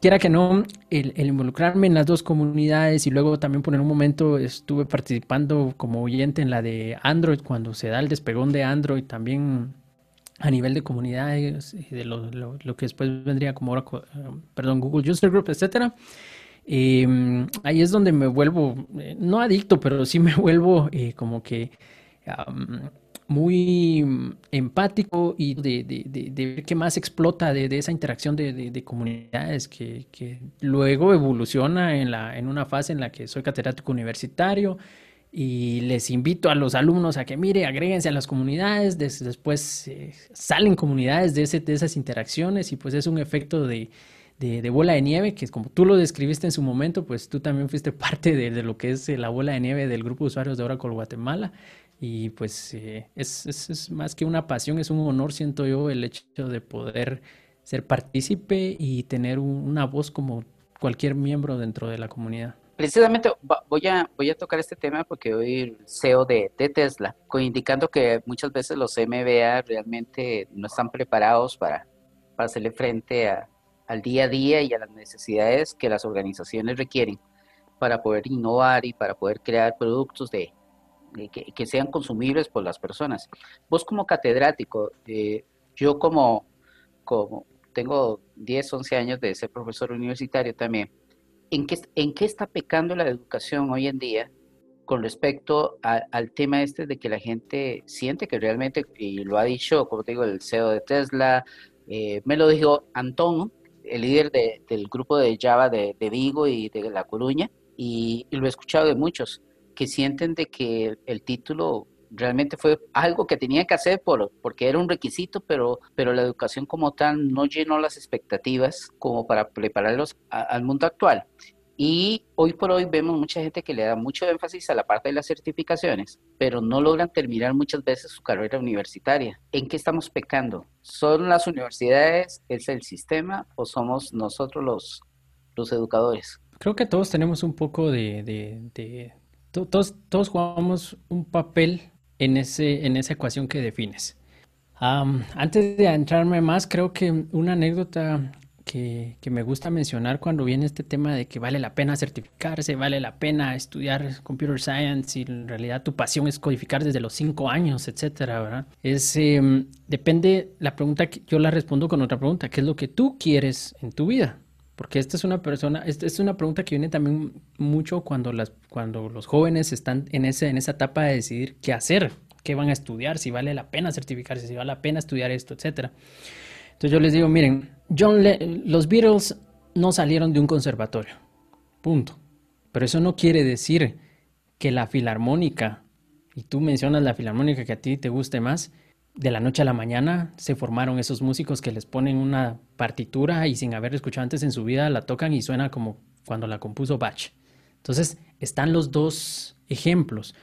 quiera que no, el, involucrarme en las dos comunidades y luego también por un momento estuve participando como oyente en la de Android, cuando se da el despegón de Android también a nivel de comunidades, de lo, que después vendría como eh, perdón, Google User Group, etcétera. Em, ahí es donde me vuelvo, eh, no adicto, pero sí me vuelvo eh, como que muy empático y de, ver qué más explota de, esa interacción de, comunidades que, luego evoluciona en, la, en una fase en la que soy catedrático universitario y les invito a los alumnos a que, mire, agréguense a las comunidades, después eh, salen comunidades de, ese, de esas interacciones y pues es un efecto de de, bola de nieve, que como tú lo describiste en su momento, pues tú también fuiste parte de, lo que es eh, la bola de nieve del grupo de usuarios de Oracle Guatemala. Y pues eh, es, es, más que una pasión, es un honor, siento yo, el hecho de poder ser partícipe y tener una voz como cualquier miembro dentro de la comunidad. Precisamente voy a, voy a tocar este tema porque hoy CEO de, de Tesla, indicando que muchas veces los MBA realmente no están preparados para, para hacerle frente a, al día a día y a las necesidades que las organizaciones requieren para poder innovar y para poder crear productos de, que, sean consumibles por las personas. Vos como catedrático, eh, yo como, como tengo 10, 11 años de ser profesor universitario también, ¿en qué, en qué está pecando la educación hoy en día con respecto al tema este de que la gente siente que realmente, y lo ha dicho, como te digo, el CEO de Tesla, eh, me lo dijo Antón, el líder del grupo de Java de, Vigo y de La Coruña, y, lo he escuchado de muchos, que sienten de que el título realmente fue algo que tenía que hacer por, porque era un requisito, pero, pero la educación como tal no llenó las expectativas como para prepararlos al mundo actual. Y hoy por hoy vemos mucha gente que le da mucho énfasis a la parte de las certificaciones, pero no logran terminar muchas veces su carrera universitaria. ¿En qué estamos pecando? ¿Son las universidades, es el sistema o somos nosotros los, los educadores? Creo que todos tenemos un poco de... de, todos, todos jugamos un papel en, ese, en esa ecuación que defines. antes de entrarme más, creo que una anécdota que, me gusta mencionar cuando viene este tema de que vale la pena certificarse, vale la pena estudiar computer science y en realidad tu pasión es codificar desde los cinco años, etcétera, ¿verdad? Es, em, depende, la pregunta, que yo la respondo con otra pregunta, ¿qué es lo que tú quieres en tu vida? Porque esta es una persona, esta es una pregunta que viene también mucho cuando, las, cuando los jóvenes están en, ese, en esa etapa de decidir qué hacer, qué van a estudiar, si vale la pena certificarse, si vale la pena estudiar esto, etcétera. Entonces yo les digo, miren, John los Beatles no salieron de un conservatorio, punto. Pero eso no quiere decir que la filarmónica, y tú mencionas la filarmónica que a ti te guste más, de la noche a la mañana se formaron esos músicos que les ponen una partitura y sin haber escuchado antes en su vida la tocan y suena como cuando la compuso Bach. Entonces están los dos ejemplos.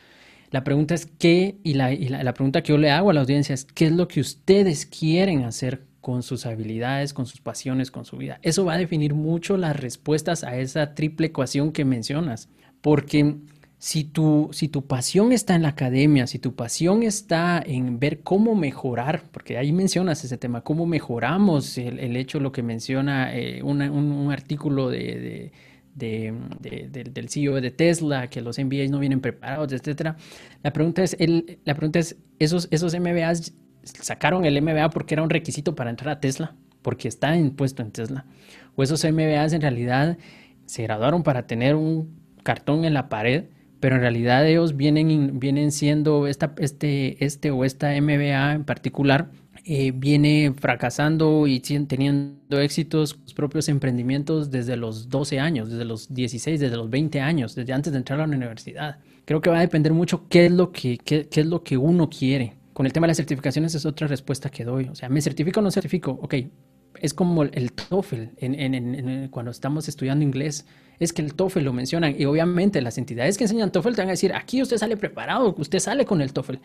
La pregunta es qué, y la, y la pregunta que yo le hago a la audiencia es, ¿qué es lo que ustedes quieren hacer con sus habilidades, con sus pasiones, con su vida. Eso va a definir mucho las respuestas a esa triple ecuación que mencionas, porque si tu, si tu pasión está en la academia, si tu pasión está en ver cómo mejorar, porque ahí mencionas ese tema, cómo mejoramos el, hecho, lo que menciona eh, un, artículo de, del CEO de Tesla, que los MBAs no vienen preparados, etcétera. La pregunta es, el, la pregunta es, esos, esos MBAs sacaron el MBA porque era un requisito para entrar a Tesla, porque está impuesto en Tesla. O esos MBAs en realidad se graduaron para tener un cartón en la pared, pero en realidad ellos vienen, vienen siendo esta, este, este o esta MBA en particular. Eh, viene fracasando y teniendo éxitos sus propios emprendimientos desde los 12 años, desde los 16, desde los 20 años, desde antes de entrar a la universidad. Creo que va a depender mucho qué es lo que, qué es lo que uno quiere. Con el tema de las certificaciones es otra respuesta que doy. O sea, ¿me certifico o no certifico? Ok, es como el TOEFL cuando estamos estudiando inglés. Es que el TOEFL lo mencionan y obviamente las entidades que enseñan TOEFL te van a decir, aquí usted sale preparado, usted sale con el TOEFL.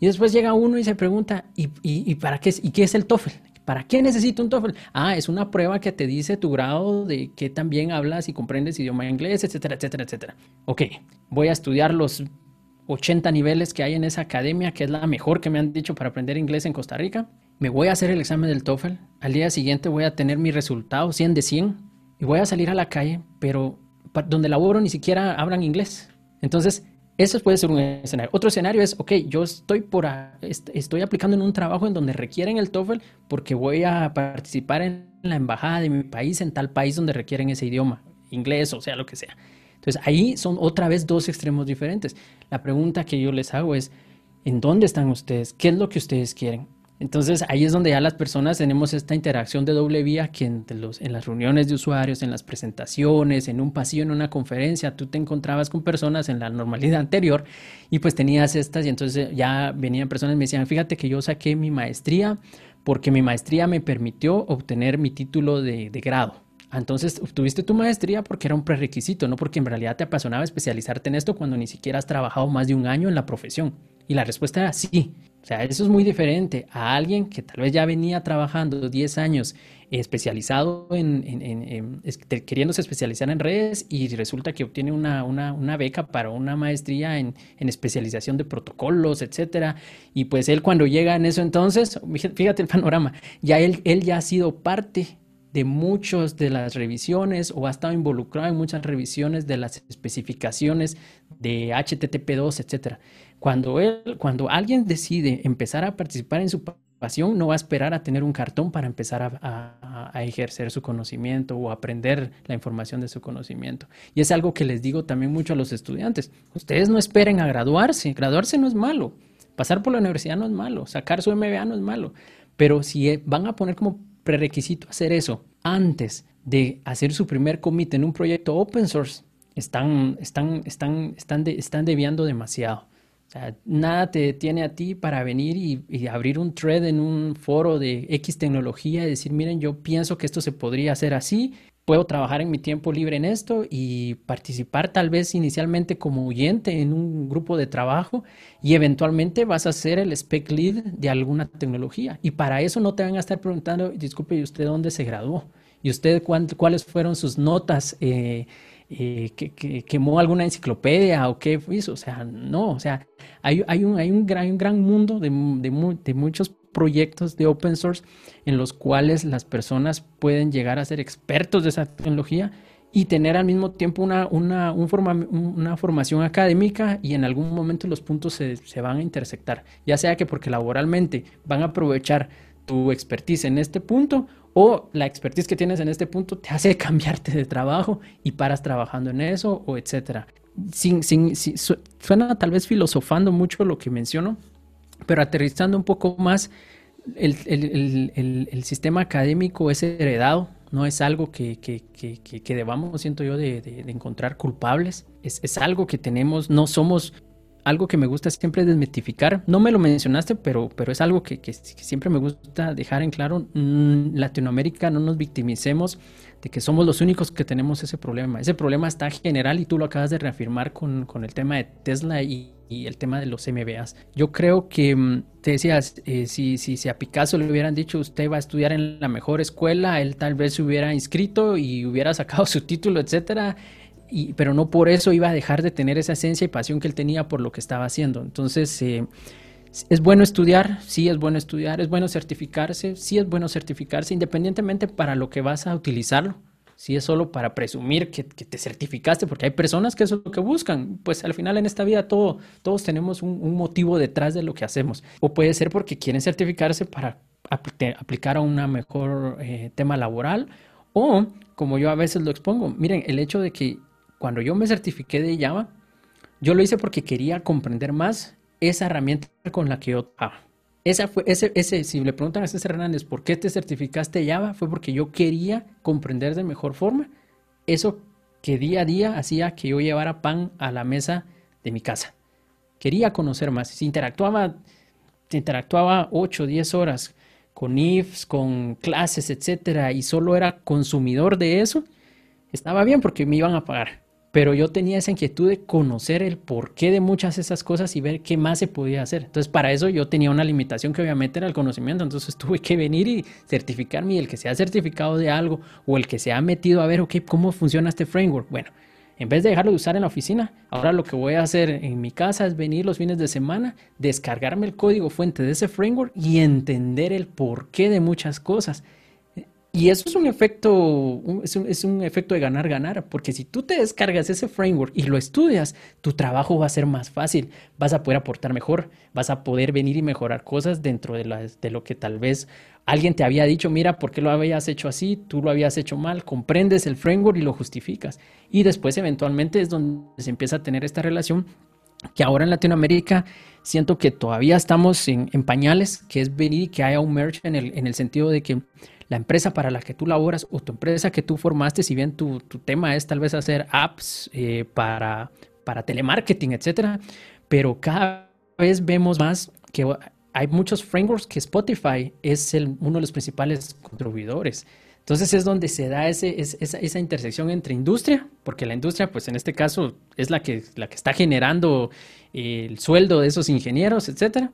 Y después llega uno y se pregunta, ¿y, para qué, y qué es el TOEFL? ¿Para qué necesito un TOEFL? Ah, es una prueba que te dice tu grado de que también hablas y comprendes idioma inglés, etcétera, etcétera, etcétera. Ok, voy a estudiar los 80 niveles que hay en esa academia, que es la mejor que me han dicho para aprender inglés en Costa Rica. Me voy a hacer el examen del TOEFL. Al día siguiente voy a tener mi resultado 100 de 100 y voy a salir a la calle, pero donde laboro ni siquiera hablan inglés. Entonces, eso puede ser un escenario. Otro escenario es, ok, yo estoy, por estoy aplicando en un trabajo en donde requieren el TOEFL porque voy a participar en la embajada de mi país, en tal país donde requieren ese idioma, inglés o sea, lo que sea. Entonces ahí son otra vez dos extremos diferentes. La pregunta que yo les hago es, ¿en dónde están ustedes? ¿Qué es lo que ustedes quieren? Entonces ahí es donde ya las personas tenemos esta interacción de doble vía que en, los, en las reuniones de usuarios, en las presentaciones, en un pasillo, en una conferencia, tú te encontrabas con personas en la normalidad anterior y pues tenías estas y entonces ya venían personas y me decían, fíjate que yo saqué mi maestría porque mi maestría me permitió obtener mi título de grado. Entonces, obtuviste tu maestría porque era un prerequisito, no porque en realidad te apasionaba especializarte en esto cuando ni siquiera has trabajado más de un año en la profesión. Y la respuesta era sí. O sea, eso es muy diferente a alguien que tal vez ya venía trabajando 10 años especializado en, queriéndose especializar en redes y resulta que obtiene una, una, beca para una maestría en, especialización de protocolos, etcétera. Y pues él cuando llega en eso entonces, fíjate el panorama, ya él, él ya ha sido parte de muchas de las revisiones o ha estado involucrado en muchas revisiones de las especificaciones de HTTP2, etc. Cuando, él, cuando alguien decide empezar a participar en su pasión, no va a esperar a tener un cartón para empezar a, a ejercer su conocimiento o aprender la información de su conocimiento. Y es algo que les digo también mucho a los estudiantes. Ustedes no esperen a graduarse. Graduarse no es malo. Pasar por la universidad no es malo. Sacar su MBA no es malo. Pero si van a poner como prerequisito hacer eso antes de hacer su primer commit en un proyecto open source, están, están, están, están, están deviando demasiado. Nada te detiene a ti para venir y, abrir un thread en un foro de X tecnología y decir, miren, yo pienso que esto se podría hacer así, puedo trabajar en mi tiempo libre en esto y participar tal vez inicialmente como oyente en un grupo de trabajo y eventualmente vas a ser el spec lead de alguna tecnología. Y para eso no te van a estar preguntando, disculpe, ¿y usted dónde se graduó? ¿Y usted cuáles fueron sus notas? Eh, eh, que, quemó alguna enciclopedia o qué hizo. O sea, no, o sea, hay, hay, un, hay un, gran, gran mundo de, de, de, muchos proyectos de open source en los cuales las personas pueden llegar a ser expertos de esa tecnología y tener al mismo tiempo una, una, una formación académica y en algún momento los puntos se, se van a intersectar, ya sea que porque laboralmente van a aprovechar tu expertise en este punto o la expertise que tienes en este punto te hace cambiarte de trabajo y paras trabajando en eso o etcétera. Sin, sin, suena tal vez filosofando mucho lo que menciono, pero aterrizando un poco más, el, el, el, sistema académico es heredado, no es algo que, que, que, debamos, siento yo, de, de, de encontrar culpables. Es, es, algo que tenemos, no somos algo que me gusta siempre desmitificar. No me lo mencionaste, pero, pero es algo que, siempre me gusta dejar en claro. Mm, Latinoamérica no nos victimicemos de que somos los únicos que tenemos ese problema. Ese problema está general y tú lo acabas de reafirmar con, el tema de Tesla y, el tema de los MBAs. Yo creo que mm, te decías, eh, si, si, si a Picasso le hubieran dicho usted va a estudiar en la mejor escuela, él tal vez se hubiera inscrito y hubiera sacado su título, etcétera pero no por eso iba a dejar de tener esa esencia y pasión que él tenía por lo que estaba haciendo. Entonces, eh, es bueno estudiar, sí es bueno estudiar, es bueno certificarse, sí es bueno certificarse, independientemente para lo que vas a utilizarlo. Si es solo para presumir que, te certificaste, porque hay personas que eso es lo que buscan. Pues al final en esta vida todo, todos tenemos un, motivo detrás de lo que hacemos. O puede ser porque quieren certificarse para aplicar a un mejor eh, tema laboral. O, como yo a veces lo expongo, miren, el hecho de que cuando yo me certifiqué de Java, yo lo hice porque quería comprender más esa herramienta con la que yo trabajaba. Esa fue, ese, si le preguntan a César Hernández por qué te certificaste Java, fue porque yo quería comprender de mejor forma eso que día a día hacía que yo llevara pan a la mesa de mi casa. Quería conocer más. Si interactuaba, interactuaba 8, 10 horas con IFs, con clases, etcétera, y solo era consumidor de eso, estaba bien porque me iban a pagar pero yo tenía esa inquietud de conocer el porqué de muchas de esas cosas y ver qué más se podía hacer. Entonces, para eso yo tenía una limitación que obviamente era el conocimiento, entonces tuve que venir y certificarme y el que se ha certificado de algo o el que se ha metido a ver, ok, ¿cómo funciona este framework? Bueno, en vez de dejarlo de usar en la oficina, ahora lo que voy a hacer en mi casa es venir los fines de semana, descargarme el código fuente de ese framework y entender el porqué de muchas cosas. Y eso es un efecto, es un, efecto de ganar-ganar, porque si tú te descargas ese framework y lo estudias, tu trabajo va a ser más fácil, vas a poder aportar mejor, vas a poder venir y mejorar cosas dentro de, de lo que tal vez alguien te había dicho, mira, ¿por qué lo habías hecho así? Tú lo habías hecho mal, comprendes el framework y lo justificas. Y después eventualmente es donde se empieza a tener esta relación que ahora en Latinoamérica siento que todavía estamos en, pañales, que es venir y que haya un merge en el, en el sentido de que la empresa para la que tú laboras o tu empresa que tú formaste, si bien tu, tema es tal vez hacer apps eh, para, para telemarketing, etcétera, pero cada vez vemos más que hay muchos frameworks que Spotify es el, uno de los principales contribuidores. Entonces es donde se da esa, intersección entre industria, porque la industria, pues en este caso, es la que, la que está generando el sueldo de esos ingenieros, etcétera,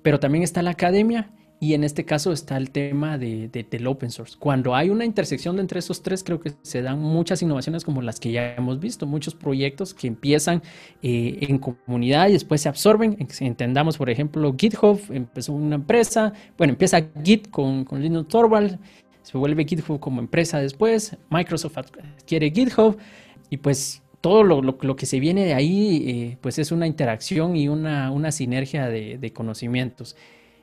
pero también está la academia y en este caso está el tema de, del open source. Cuando hay una intersección entre esos tres, creo que se dan muchas innovaciones como las que ya hemos visto, muchos proyectos que empiezan eh, en comunidad y después se absorben. Entendamos, por ejemplo, GitHub empezó una empresa, bueno, empieza Git con, con Linus Torvald, se vuelve GitHub como empresa después, Microsoft adquiere GitHub y pues todo lo, que se viene de ahí, eh, pues es una interacción y una, una sinergia de, conocimientos.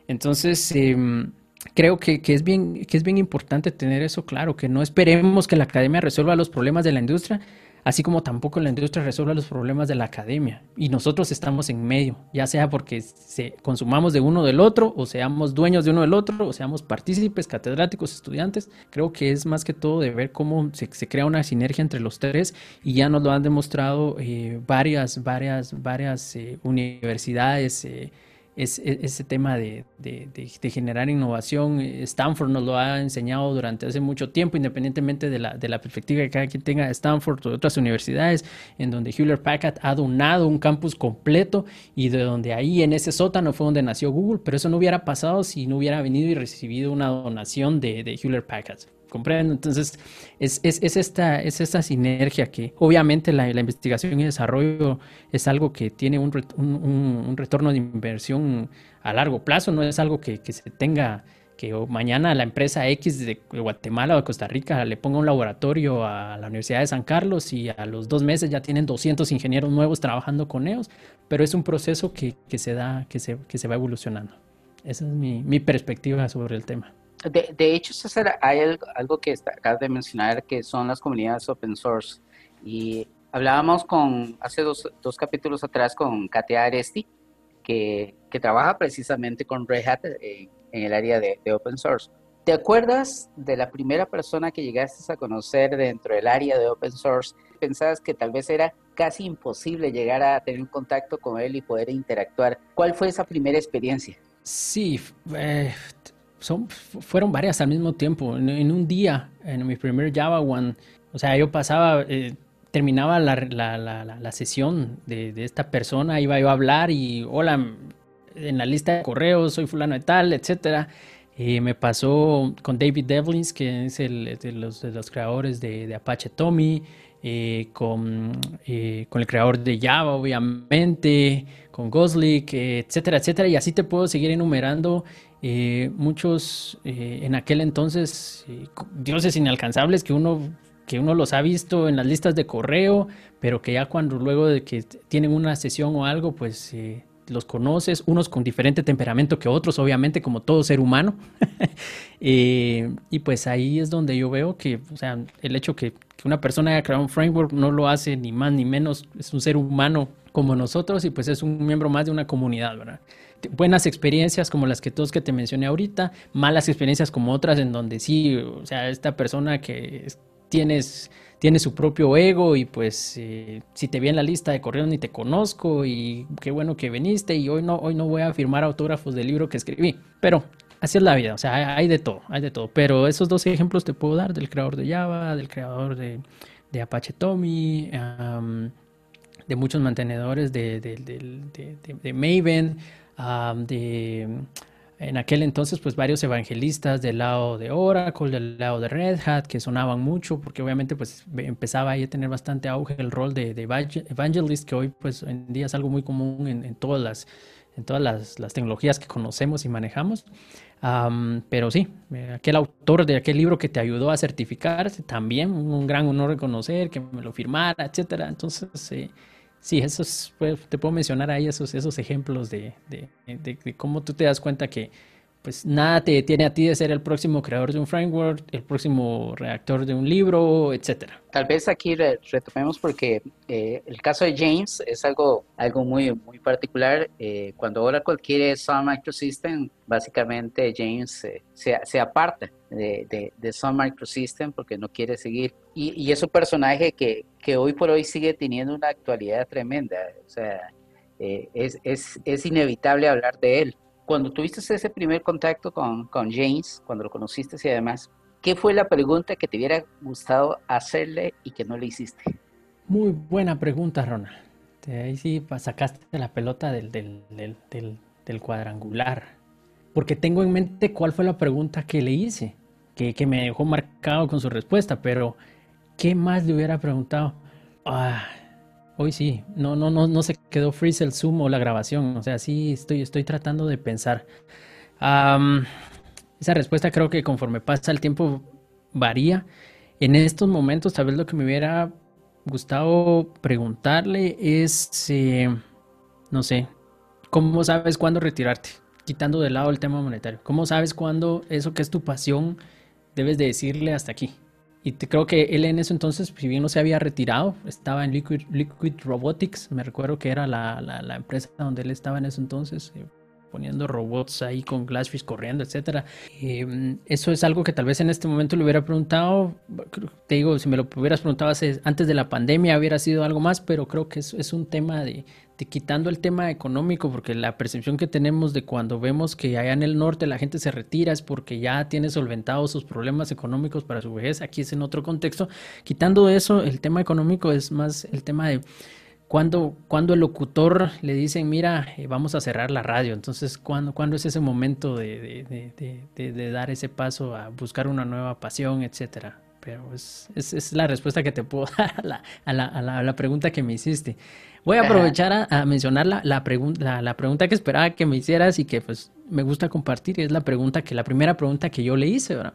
Entonces, em, creo que, es bien, que es bien importante tener eso claro, que no esperemos que la academia resuelva los problemas de la industria. Así como tampoco la industria resuelve los problemas de la academia. Y nosotros estamos en medio, ya sea porque se, consumamos de uno del otro, o seamos dueños de uno del otro, o seamos partícipes, catedráticos, estudiantes. Creo que es más que todo de ver cómo se, crea una sinergia entre los tres y ya nos lo han demostrado eh, varias, varias, varias eh, universidades. Eh, es, ese tema de, generar innovación. Stanford nos lo ha enseñado durante hace mucho tiempo, independientemente de la, de la perspectiva que cada quien tenga Stanford o de otras universidades, en donde Hewlett Packard ha donado un campus completo y de donde ahí en ese sótano fue donde nació Google, pero eso no hubiera pasado si no hubiera venido y recibido una donación de, de Hewlett Packard. ¿Comprenden? Entonces, es, esta, es esta sinergia que obviamente la, investigación y desarrollo es algo que tiene un, retorno de inversión a largo plazo, no es algo que, se tenga que mañana la empresa X de Guatemala o de Costa Rica le ponga un laboratorio a la Universidad de San Carlos y a los dos meses ya tienen 200 ingenieros nuevos trabajando con ellos, pero es un proceso que, se da, que se, que se va evolucionando. Esa es mi perspectiva sobre el tema. De, hecho, César, hay algo que acabas de mencionar que son las comunidades open source. Y hablábamos con, hace dos, capítulos atrás con Katia Aresti, que, trabaja precisamente con Red Hat en, el área de, de, open source. ¿Te acuerdas de la primera persona que llegaste a conocer dentro del área de open source? ¿Pensabas que tal vez era casi imposible llegar a tener un contacto con él y poder interactuar? ¿Cuál fue esa primera experiencia? Sí, eh, son, fueron varias al mismo tiempo. En, un día, en mi primer Java One, o sea, yo pasaba, eh, terminaba la, la, la, la sesión de, de, esta persona, iba yo a hablar y hola, en la lista de correos soy fulano de tal, etcétera. Eh, me pasó con David Devlins, que es el de los, de los creadores de, Apache Tommy, eh, con, con el creador de Java, obviamente, con Goslik, etcétera, etcétera. Y así te puedo seguir enumerando eh, muchos eh, en aquel entonces eh, dioses inalcanzables que uno, que uno los ha visto en las listas de correo, pero que ya cuando luego de que tienen una sesión o algo, pues los conoces, unos con diferente temperamento que otros, obviamente, como todo ser humano. y pues ahí es donde yo veo que, o sea, el hecho que, que una persona haya creado un framework no lo hace ni más ni menos, es un ser humano como nosotros y pues es un miembro más de una comunidad, ¿verdad? Buenas experiencias como las que todos que te mencioné ahorita, malas experiencias como otras en donde sí, o sea, esta persona que tienes tiene su propio ego y pues eh, si te vi en la lista de correo ni te conozco y qué bueno que viniste y hoy no hoy no voy a firmar autógrafos del libro que escribí, pero así es la vida, o sea, hay, de todo, hay de todo, pero esos dos ejemplos te puedo dar del creador de Java, del creador de, Apache Tommy, de muchos mantenedores de, de Maven, de en aquel entonces pues varios evangelistas del lado de Oracle, del lado de Red Hat, que sonaban mucho, porque obviamente pues empezaba ahí a tener bastante auge el rol de, evangelist, que hoy pues en día es algo muy común en, todas las en todas las, tecnologías que conocemos y manejamos. pero sí, eh, aquel autor de aquel libro que te ayudó a certificarse, también un gran honor reconocer, que me lo firmara, etcétera. Entonces, eh, Sí, esos, pues, te puedo mencionar ahí esos, esos ejemplos de, de, de, cómo tú te das cuenta que pues nada te detiene a ti de ser el próximo creador de un framework, el próximo redactor de un libro, etcétera. Tal vez aquí retomemos porque eh, el caso de James es algo, algo muy, muy particular. Eh, cuando Oracle quiere Sun Microsystem, básicamente James se, se, aparta de, de, de, Sun Microsystem porque no quiere seguir. Y, y, es un personaje que, que hoy por hoy sigue teniendo una actualidad tremenda. O sea, eh, es, es, es inevitable hablar de él cuando tuviste ese primer contacto con, con, James, cuando lo conociste y además, ¿qué fue la pregunta que te hubiera gustado hacerle y que no le hiciste? Muy buena pregunta, Ronald. Ahí sí sacaste la pelota del, del, del, del, cuadrangular. Porque tengo en mente cuál fue la pregunta que le hice, que, que me dejó marcado con su respuesta, pero ¿qué más le hubiera preguntado? Ah, Hoy sí, no, no, no, no se quedó freeze el Zoom o la grabación. O sea, sí estoy, estoy tratando de pensar. esa respuesta creo que conforme pasa el tiempo varía. En estos momentos, tal vez lo que me hubiera gustado preguntarle es, eh, no sé, ¿cómo sabes cuándo retirarte? Quitando de lado el tema monetario. ¿Cómo sabes cuándo eso que es tu pasión debes de decirle hasta aquí? Y creo que él en eso entonces, si bien no se había retirado, estaba en Liquid, Robotics, me recuerdo que era la, la, empresa donde él estaba en ese entonces, eh, poniendo robots ahí con Glassfish corriendo, etcétera. Em, eso es algo que tal vez en este momento le hubiera preguntado, te digo, si me lo hubieras preguntado antes de la pandemia hubiera sido algo más, pero creo que es, es un tema de, quitando el tema económico, porque la percepción que tenemos de cuando vemos que allá en el norte la gente se retira es porque ya tiene solventados sus problemas económicos para su vejez, aquí es en otro contexto, quitando eso, el tema económico es más el tema de cuando, cuando el locutor le dicen, mira, eh, vamos a cerrar la radio, entonces, ¿cuándo, ¿cuándo es ese momento de, dar ese paso a buscar una nueva pasión, etcétera? Pero es, es, la respuesta que te puedo dar a la, a la, pregunta que me hiciste. Voy a aprovechar a, mencionar la, la, la, pregunta que esperaba que me hicieras y que pues me gusta compartir, y es la pregunta que, la primera pregunta que yo le hice, ¿verdad?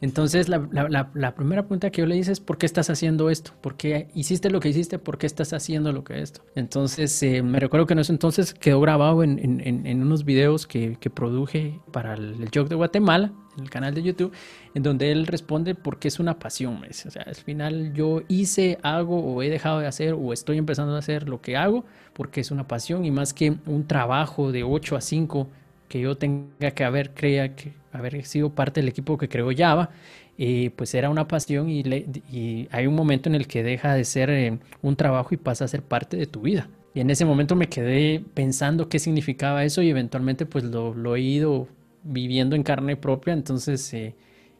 Entonces, la, primera pregunta que yo le hice es, ¿por qué estás haciendo esto? ¿Por qué hiciste lo que hiciste? ¿Por qué estás haciendo lo que esto? Entonces, eh, me recuerdo que en ese entonces quedó grabado en, unos videos que, produje para el, el Joke de Guatemala, el canal de YouTube, en donde él responde por qué es una pasión. O sea, al final yo hice, hago o he dejado de hacer o estoy empezando a hacer lo que hago porque es una pasión y más que un trabajo de 8 a 5 que yo tenga que haber, crea que haber sido parte del equipo que creó Java, eh, pues era una pasión y, y, hay un momento en el que deja de ser eh, un trabajo y pasa a ser parte de tu vida. Y en ese momento me quedé pensando qué significaba eso y eventualmente pues lo, lo he ido viviendo en carne propia, entonces eh,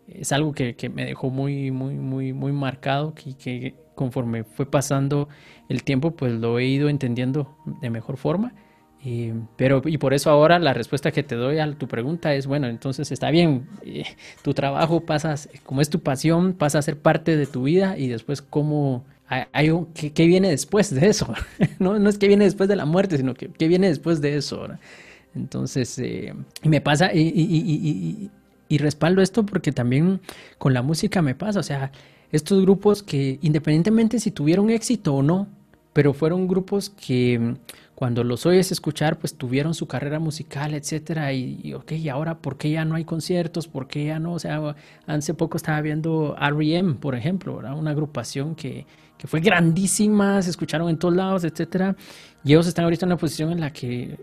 es algo que, que, me dejó muy, muy, muy, muy marcado y que conforme fue pasando el tiempo pues lo he ido entendiendo de mejor forma y, pero, y por eso ahora la respuesta que te doy a tu pregunta es, bueno, entonces está bien, eh, tu trabajo pasa, como es tu pasión, pasa a ser parte de tu vida y después cómo, hay, un, ¿qué, viene después de eso? no, no es que viene después de la muerte, sino que qué viene después de eso. Entonces, eh, y me pasa, y, y, y respaldo esto porque también con la música me pasa, o sea, estos grupos que independientemente si tuvieron éxito o no, pero fueron grupos que cuando los oyes escuchar, pues tuvieron su carrera musical, etcétera, y, ok, y ahora, ¿por qué ya no hay conciertos? ¿Por qué ya no? O sea, hace poco estaba viendo R.E.M., por ejemplo, ¿verdad? una agrupación que, que fue grandísima, se escucharon en todos lados, etcétera, y ellos están ahorita en una posición en la que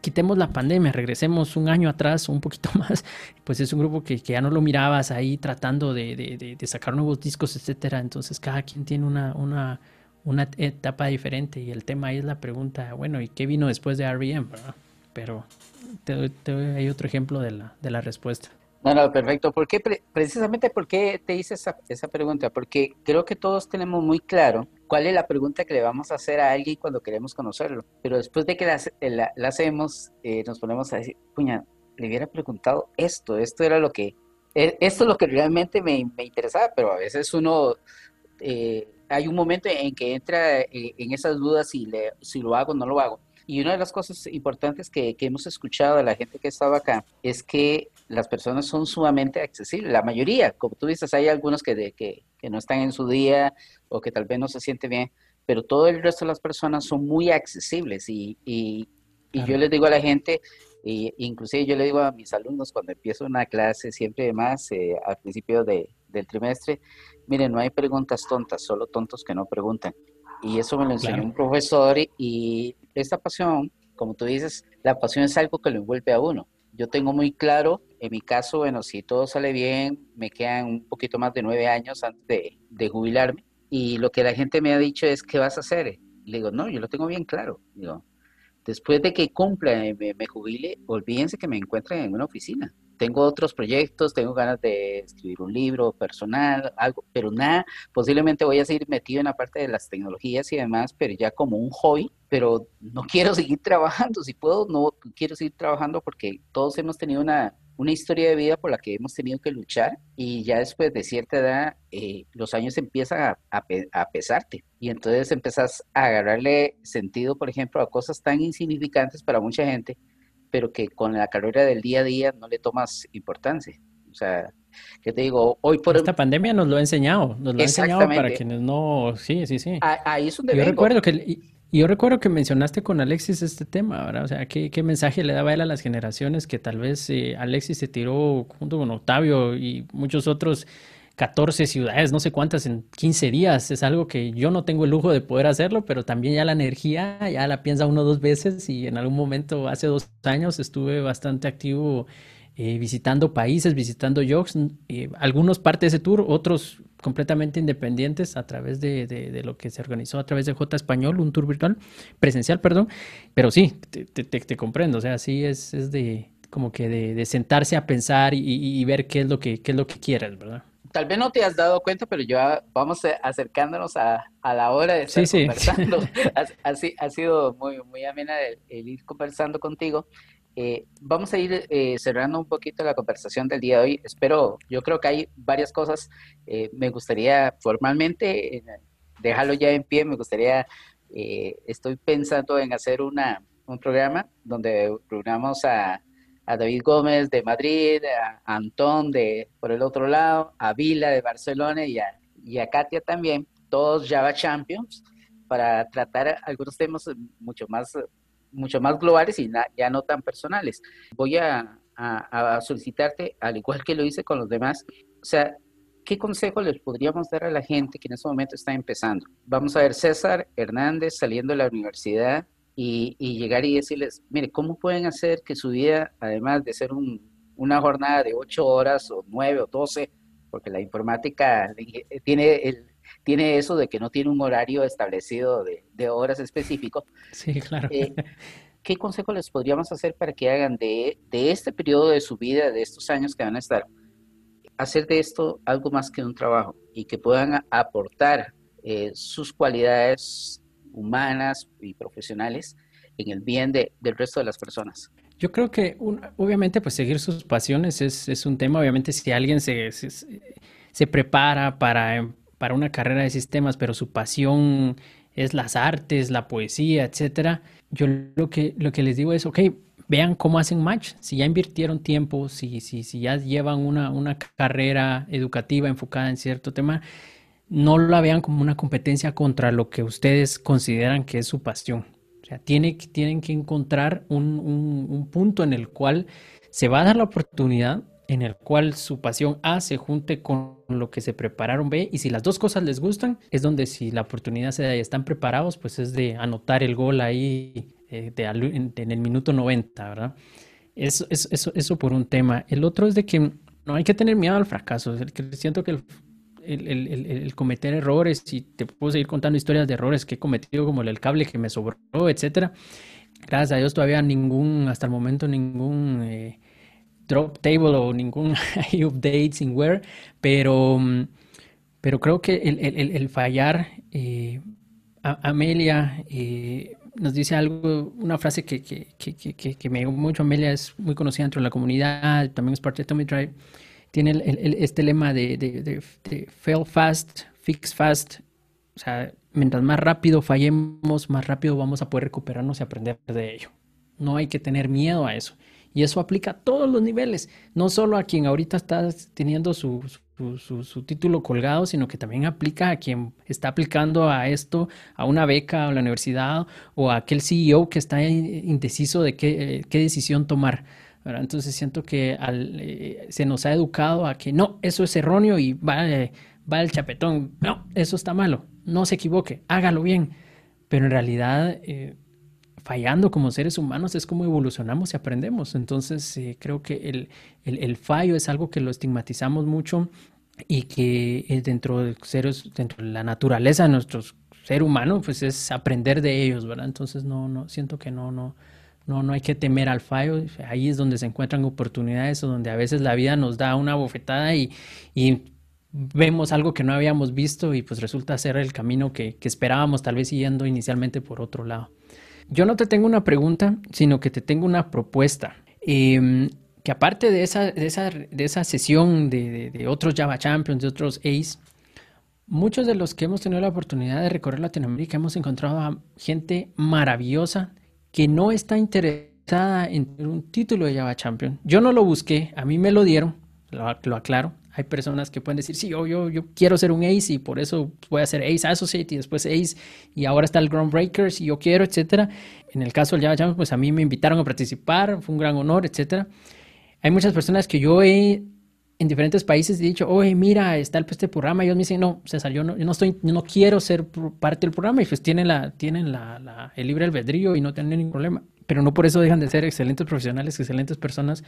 quitemos la pandemia, regresemos un año atrás un poquito más, pues es un grupo que, ya no lo mirabas ahí tratando de, de, de, sacar nuevos discos, etcétera. Entonces cada quien tiene una, una, una etapa diferente y el tema ahí es la pregunta, bueno, ¿y qué vino después de R.E.M.? Pero te, doy otro ejemplo de la, de la respuesta. No, no, perfecto. ¿Por qué, precisamente, ¿por qué te hice esa, esa pregunta? Porque creo que todos tenemos muy claro cuál es la pregunta que le vamos a hacer a alguien cuando queremos conocerlo. Pero después de que la, la, hacemos, eh, nos ponemos a decir, puña, le hubiera preguntado esto, esto era lo que, e, esto es lo que realmente me, me interesaba, pero a veces uno eh, hay un momento en que entra eh, en esas dudas si, le, si lo hago o no lo hago. Y una de las cosas importantes que, que, hemos escuchado de la gente que estaba acá es que las personas son sumamente accesibles, la mayoría, como tú dices, hay algunos que, que, que, no están en su día o que tal vez no se sienten bien, pero todo el resto de las personas son muy accesibles y, y, y yo les digo a la gente, e inclusive yo le digo a mis alumnos cuando empiezo una clase, siempre más eh, al principio de, del trimestre, miren, no hay preguntas tontas, solo tontos que no preguntan. Y eso me lo enseñó un profesor y, esta pasión, como tú dices, la pasión es algo que lo envuelve a uno. Yo tengo muy claro, en mi caso, bueno, si todo sale bien, me quedan un poquito más de nueve años antes de, jubilarme. Y lo que la gente me ha dicho es, ¿qué vas a hacer? Le digo, no, yo lo tengo bien claro. Digo, después de que cumpla, me, me jubile, olvídense que me encuentren en una oficina tengo otros proyectos, tengo ganas de escribir un libro personal, algo, pero nada, posiblemente voy a seguir metido en la parte de las tecnologías y demás, pero ya como un hobby, pero no quiero seguir trabajando, si puedo, no quiero seguir trabajando porque todos hemos tenido una, una historia de vida por la que hemos tenido que luchar y ya después de cierta edad eh, los años empiezan a, a, pesarte. Y entonces empezás a agarrarle sentido, por ejemplo, a cosas tan insignificantes para mucha gente pero que con la carrera del día a día no le tomas importancia. O sea, que te digo, hoy por... Esta pandemia nos lo ha enseñado, nos lo ha enseñado para quienes no... Sí, sí, sí. Ahí es donde yo recuerdo que... yo recuerdo que mencionaste con Alexis este tema, ¿verdad? O sea, ¿qué, qué mensaje le daba él a las generaciones que tal vez eh, Alexis se tiró junto con Octavio y muchos otros 14 ciudades, no sé cuántas en 15 días. Es algo que yo no tengo el lujo de poder hacerlo, pero también ya la energía ya la piensa uno dos veces y en algún momento, hace dos años, estuve bastante activo eh, visitando países, visitando jogs, eh, algunos parte de ese tour, otros completamente independientes a través de, lo que se organizó a través de J Español, un tour virtual, presencial, perdón, pero sí, te, te, te comprendo, o sea, sí es, es de como que de, de sentarse a pensar y, ver qué es lo que, qué es lo que quieres, ¿verdad? Tal vez no te has dado cuenta, pero ya vamos acercándonos a, a la hora de estar conversando. Sí. ha, sido muy, muy amena el, ir conversando contigo. Eh, vamos a ir eh, cerrando un poquito la conversación del día de hoy. Espero, yo creo que hay varias cosas. Eh, me gustaría formalmente dejarlo ya en pie. Me gustaría, estoy pensando en hacer una, un programa donde reunamos a a David Gómez de Madrid, a Antón de por el otro lado, a Vila de Barcelona y a, y a Katia también, todos Java Champions, para tratar algunos temas mucho más, mucho más globales y ya no tan personales. Voy a, a, solicitarte, al igual que lo hice con los demás, o sea, ¿qué consejo les podríamos dar a la gente que en este momento está empezando? Vamos a ver, César Hernández saliendo de la universidad, y, llegar y decirles, mire, ¿cómo pueden hacer que su vida, además de ser una jornada de ocho horas o nueve o doce, porque la informática tiene, el, tiene eso de que no tiene un horario establecido de, horas específico. Sí, claro. Eh, ¿Qué consejo les podríamos hacer para que hagan de, de este periodo de su vida, de estos años que van a estar, hacer de esto algo más que un trabajo y que puedan aportar eh, sus cualidades humanas y profesionales en el bien de, del resto de las personas. Yo creo que obviamente pues seguir sus pasiones es, es, un tema, obviamente si alguien se, se, prepara para, para una carrera de sistemas, pero su pasión es las artes, la poesía, etcétera, yo lo que, lo que les digo es, ok, vean cómo hacen match, si ya invirtieron tiempo, si, si, si ya llevan una, una carrera educativa enfocada en cierto tema, no la vean como una competencia contra lo que ustedes consideran que es su pasión. O sea, tiene, tienen que encontrar un, punto en el cual se va a dar la oportunidad, en el cual su pasión A se junte con lo que se prepararon B, y si las dos cosas les gustan, es donde si la oportunidad se da y están preparados, pues es de anotar el gol ahí eh, en, el minuto 90, ¿verdad? Eso, eso, eso, por un tema. El otro es de que no hay que tener miedo al fracaso. Siento que el el, cometer errores y te puedo seguir contando historias de errores que he cometido como el, cable que me sobró, etcétera. Gracias a Dios todavía ningún, hasta el momento ningún eh, drop table o ningún update sin wear, pero, pero creo que el, fallar, eh, Amelia eh, nos dice algo, una frase que, que, que, que, me dio mucho. Amelia es muy conocida dentro de la comunidad, también es parte de Tommy Drive tiene este lema de, fail fast, fix fast. O sea, mientras más rápido fallemos, más rápido vamos a poder recuperarnos y aprender de ello. No hay que tener miedo a eso. Y eso aplica a todos los niveles, no solo a quien ahorita está teniendo su, su, título colgado, sino que también aplica a quien está aplicando a esto, a una beca a la universidad o a aquel CEO que está indeciso de qué, eh, qué decisión tomar. Entonces siento que eh, se nos ha educado a que no, eso es erróneo y va, eh, va el chapetón. No, eso está malo. No se equivoque, hágalo bien. Pero en realidad, eh, fallando como seres humanos es como evolucionamos y aprendemos. Entonces creo que el, el, fallo es algo que lo estigmatizamos mucho y que dentro de seres, dentro de la naturaleza de nuestro ser humano, pues es aprender de ellos, ¿verdad? Entonces no, no, siento que no, no no, no hay que temer al fallo. Ahí es donde se encuentran oportunidades o donde a veces la vida nos da una bofetada y, vemos algo que no habíamos visto y pues resulta ser el camino que, esperábamos, tal vez yendo inicialmente por otro lado. Yo no te tengo una pregunta, sino que te tengo una propuesta. Em, que aparte de esa, de esa, de esa sesión de, de, otros Java Champions, de otros Ace, muchos de los que hemos tenido la oportunidad de recorrer Latinoamérica hemos encontrado a gente maravillosa que no está interesada en un título de Java Champion. Yo no lo busqué, a mí me lo dieron, lo, aclaro. Hay personas que pueden decir, sí, yo, yo, yo quiero ser un Ace y por eso voy a ser Ace Associate y después Ace y ahora está el Groundbreakers y yo quiero, etcétera. En el caso del Java Champion, pues a mí me invitaron a participar, fue un gran honor, etcétera. Hay muchas personas que yo he en diferentes países he dicho, oye, mira, está este programa. Y ellos me dicen, no, César, yo no, yo no, estoy, yo no quiero ser parte del programa. Y pues tienen, la, tienen la, el libre albedrío y no tienen ningún problema. Pero no por eso dejan de ser excelentes profesionales, excelentes personas.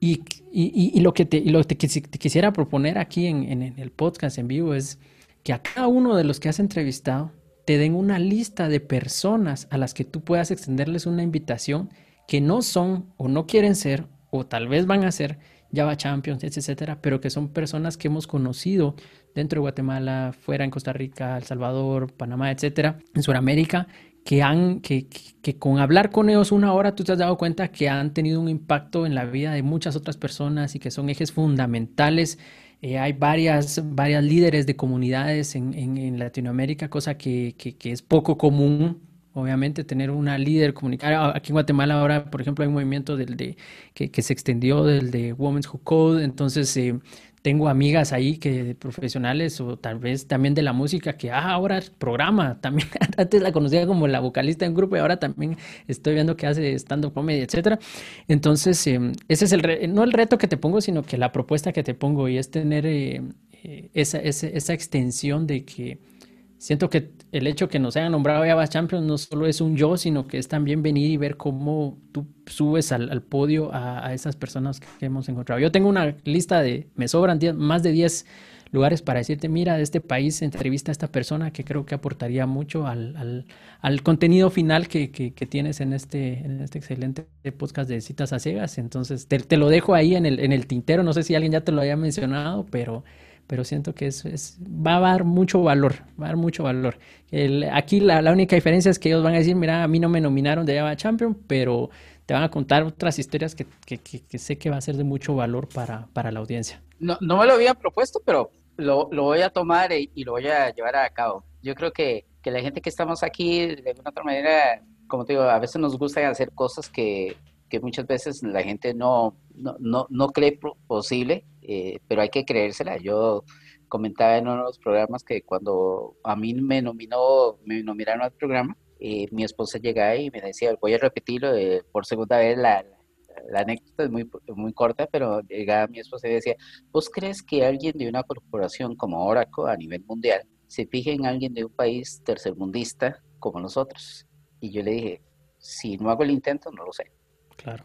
Y, y, y lo que, te, lo que te, quisiera proponer aquí en, en, en el podcast en vivo es que a cada uno de los que has entrevistado te den una lista de personas a las que tú puedas extenderles una invitación que no son o no quieren ser o tal vez van a ser Java Champions, etcétera, pero que son personas que hemos conocido dentro de Guatemala, fuera en Costa Rica, El Salvador, Panamá, etcétera, en Sudamérica, que han, que, que, con hablar con ellos una hora tú te has dado cuenta que han tenido un impacto en la vida de muchas otras personas y que son ejes fundamentales. Eh, hay varias, varias líderes de comunidades en, en, Latinoamérica, cosa que, que, es poco común obviamente tener una líder comunitaria. Aquí en Guatemala ahora, por ejemplo, hay un movimiento del de, que, que se extendió del de Women's Who Code, entonces eh, tengo amigas ahí que profesionales o tal vez también de la música que ah, ahora programa, también antes la conocía como la vocalista en grupo y ahora también estoy viendo que hace stand-up comedy, etcétera. Entonces, em, ese es el no el reto que te pongo, sino que la propuesta que te pongo y es tener eh, eh, esa, esa, esa extensión de que siento que el hecho que nos hayan nombrado ya Champions no solo es un yo, sino que es también venir y ver cómo tú subes al, podio a, esas personas que hemos encontrado. Yo tengo una lista de, me sobran más de 10 lugares para decirte, mira, de este país entrevista a esta persona que creo que aportaría mucho al, contenido final que, tienes en este, en este excelente podcast de citas a ciegas. Entonces, te, te lo dejo ahí en el, en el tintero, no sé si alguien ya te lo haya mencionado, pero pero siento que es, es, va a dar mucho valor, va a dar mucho valor. El, aquí la, la, única diferencia es que ellos van a decir, mira, a mí no me nominaron de Java Champion, pero te van a contar otras historias que, que, que, sé que va a ser de mucho valor para, para la audiencia. No, no me lo habían propuesto, pero lo, lo voy a tomar y, y, lo voy a llevar a cabo. Yo creo que, que la gente que estamos aquí, de alguna otra manera, como te digo, a veces nos gusta hacer cosas que, que muchas veces la gente no, no, no, no cree posible, eh, pero hay que creérsela. Yo comentaba en uno de los programas que cuando a mí me nominó, me nominaron al programa, eh, mi esposa llegaba y me decía, voy a repetirlo eh, por segunda vez, la, la, anécdota es muy, muy corta, pero llegaba mi esposa y decía, ¿vos crees que alguien de una corporación como Oracle a nivel mundial se fije en alguien de un país tercermundista como nosotros? Y yo le dije, si no hago el intento, no lo sé. Claro.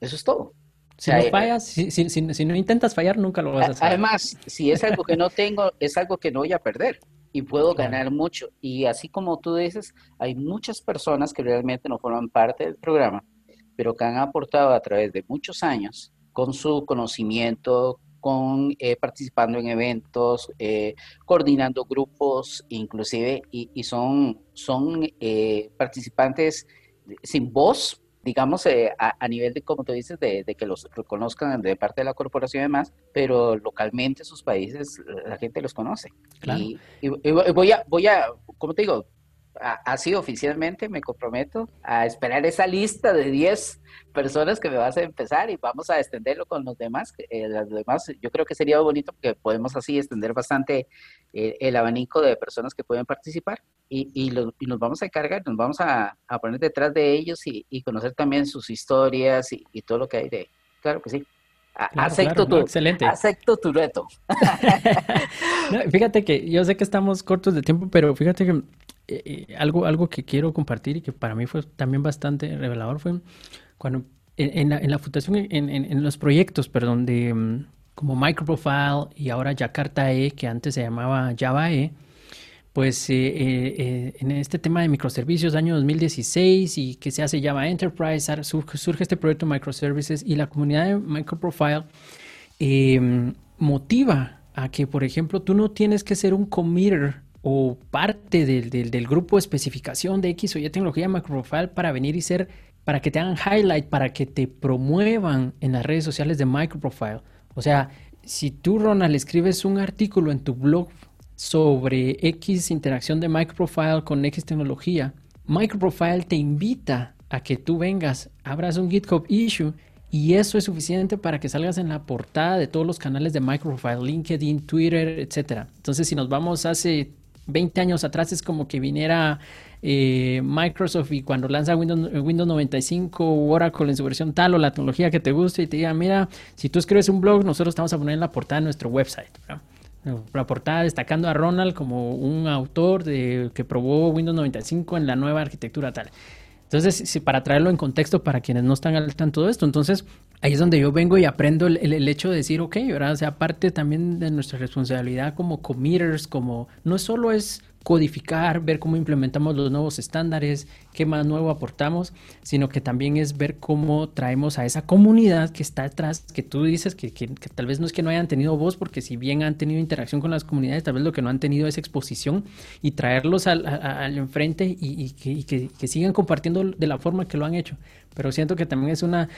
Eso es todo. Si no eh, fallas, si, si, si, no intentas fallar, nunca lo vas a hacer. Además, si es algo que no tengo, es algo que no voy a perder y puedo ganar mucho. Y así como tú dices, hay muchas personas que realmente no forman parte del programa, pero que han aportado a través de muchos años con su conocimiento, con eh, participando en eventos, eh, coordinando grupos, inclusive, y, y son, son participantes sin voz, digamos, eh, a, nivel de, como tú dices, de, que los reconozcan de parte de la corporación y demás, pero localmente sus países la gente los conoce. Y, voy a, voy a, como te digo, así oficialmente me comprometo a esperar esa lista de 10 personas que me vas a empezar y vamos a extenderlo con los demás. Eh, los demás yo creo que sería bonito porque podemos así extender bastante eh, el abanico de personas que pueden participar y, y, nos vamos a encargar, nos vamos a, poner detrás de ellos y, conocer también sus historias y, todo lo que hay de... Claro que sí. Acepto, tu, excelente. acepto tu reto. fíjate que yo sé que estamos cortos de tiempo, pero fíjate que eh, eh, algo, algo que quiero compartir y que para mí fue también bastante revelador fue cuando en, la, en la, fundación, en, en, los proyectos, perdón, de mm, como Microprofile y ahora Jakarta E, que antes se llamaba Java E, pues eh, en este tema de microservicios, año 2016 y que se hace Java Enterprise, surge, este proyecto Microservices y la comunidad de Microprofile motiva a que, por ejemplo, tú no tienes que ser un committer o parte del, del, grupo de especificación de X o Y tecnología Microprofile para venir y ser, para que te hagan highlight, para que te promuevan en las redes sociales de Microprofile. O sea, si tú, Ronald, escribes un artículo en tu blog sobre X interacción de Microprofile con X tecnología, Microprofile te invita a que tú vengas, abras un GitHub issue y eso es suficiente para que salgas en la portada de todos los canales de Microprofile, LinkedIn, Twitter, etc. Entonces, si nos vamos hace 20 años atrás es como que viniera eh, Microsoft y cuando lanza Windows, Windows 95 o Oracle en su versión tal o la tecnología que te guste y te diga, mira, si tú escribes un blog, nosotros te vamos a poner en la portada de nuestro website. La portada destacando a Ronald como un autor de, que probó Windows 95 en la nueva arquitectura tal. Entonces, para traerlo en contexto para quienes no están al tanto de esto, entonces ahí es donde yo vengo y aprendo el, hecho de decir, ok, ¿verdad? O sea, parte también de nuestra responsabilidad como committers, como no solo es codificar, ver cómo implementamos los nuevos estándares, qué más nuevo aportamos, sino que también es ver cómo traemos a esa comunidad que está detrás, que tú dices que, tal vez no es que no hayan tenido voz, porque si bien han tenido interacción con las comunidades, tal vez lo que no han tenido es exposición y traerlos al, enfrente y, que, sigan compartiendo de la forma que lo han hecho. Pero siento que también es una,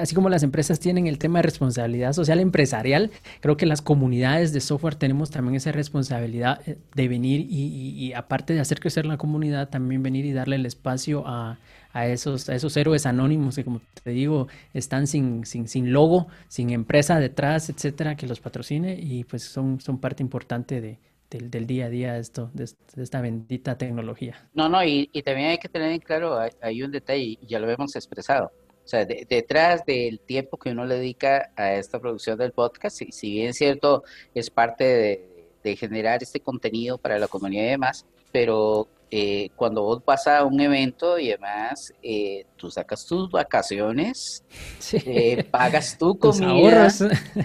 así como las empresas tienen el tema de responsabilidad social empresarial, creo que las comunidades de software tenemos también esa responsabilidad eh, de venir y aparte de hacer crecer la comunidad, también venir y darle el espacio a, esos, a esos héroes anónimos que, como te digo, están sin, sin, sin logo, sin empresa detrás, etcétera, que los patrocine y pues son, son parte importante de, del, día a día esto, de, esta bendita tecnología. No, no, y, también hay que tener en claro, hay, un detalle, ya lo hemos expresado. O sea, detrás del tiempo que uno le dedica a esta producción del podcast, si, bien cierto, es parte de, de generar este contenido para la comunidad y demás, pero eh, cuando vos vas a un evento y además eh, tú sacas tus vacaciones, eh, pagas tu comida,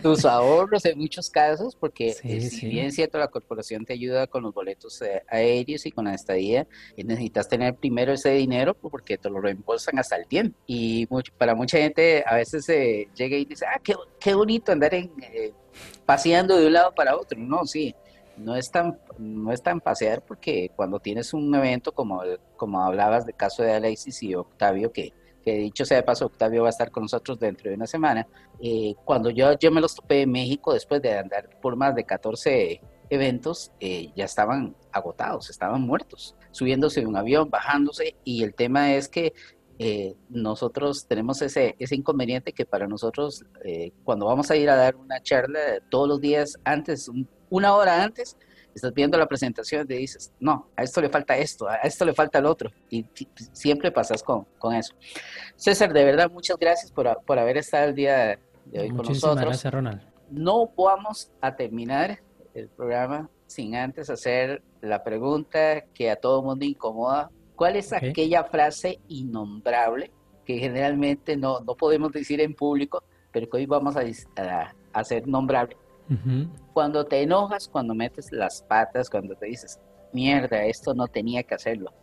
tus ahorros. en muchos casos, porque si bien es cierto la corporación te ayuda con los boletos aéreos y con la estadía, necesitas tener primero ese dinero porque te lo reembolsan hasta el tiempo. Y para mucha gente a veces llega y dice, ah, qué, qué bonito andar en, paseando de un lado para otro. No, sí no es tan no es tan pasear porque cuando tienes un evento como como hablabas del caso de Alexis y Octavio que, que dicho sea de paso Octavio va a estar con nosotros dentro de una semana eh, cuando yo yo me los topé en México después de andar por más de 14 eventos eh, ya estaban agotados estaban muertos subiéndose de un avión bajándose y el tema es que eh, nosotros tenemos ese, ese inconveniente que para nosotros, cuando vamos a ir a dar una charla, todos los días antes, un una hora antes, estás viendo la presentación y dices, no, a esto le falta esto, a esto le falta el otro. Y siempre pasas con, con eso. César, de verdad, muchas gracias por, por haber estado el día de hoy con nosotros. gracias, Ronald. No vamos a terminar el programa sin antes hacer la pregunta que a todo mundo incomoda. ¿Cuál es aquella frase innombrable que generalmente no, no podemos decir en público, pero que hoy vamos a, a hacer nombrable? Cuando te enojas, cuando metes las patas, cuando te dices, mierda, esto no tenía que hacerlo.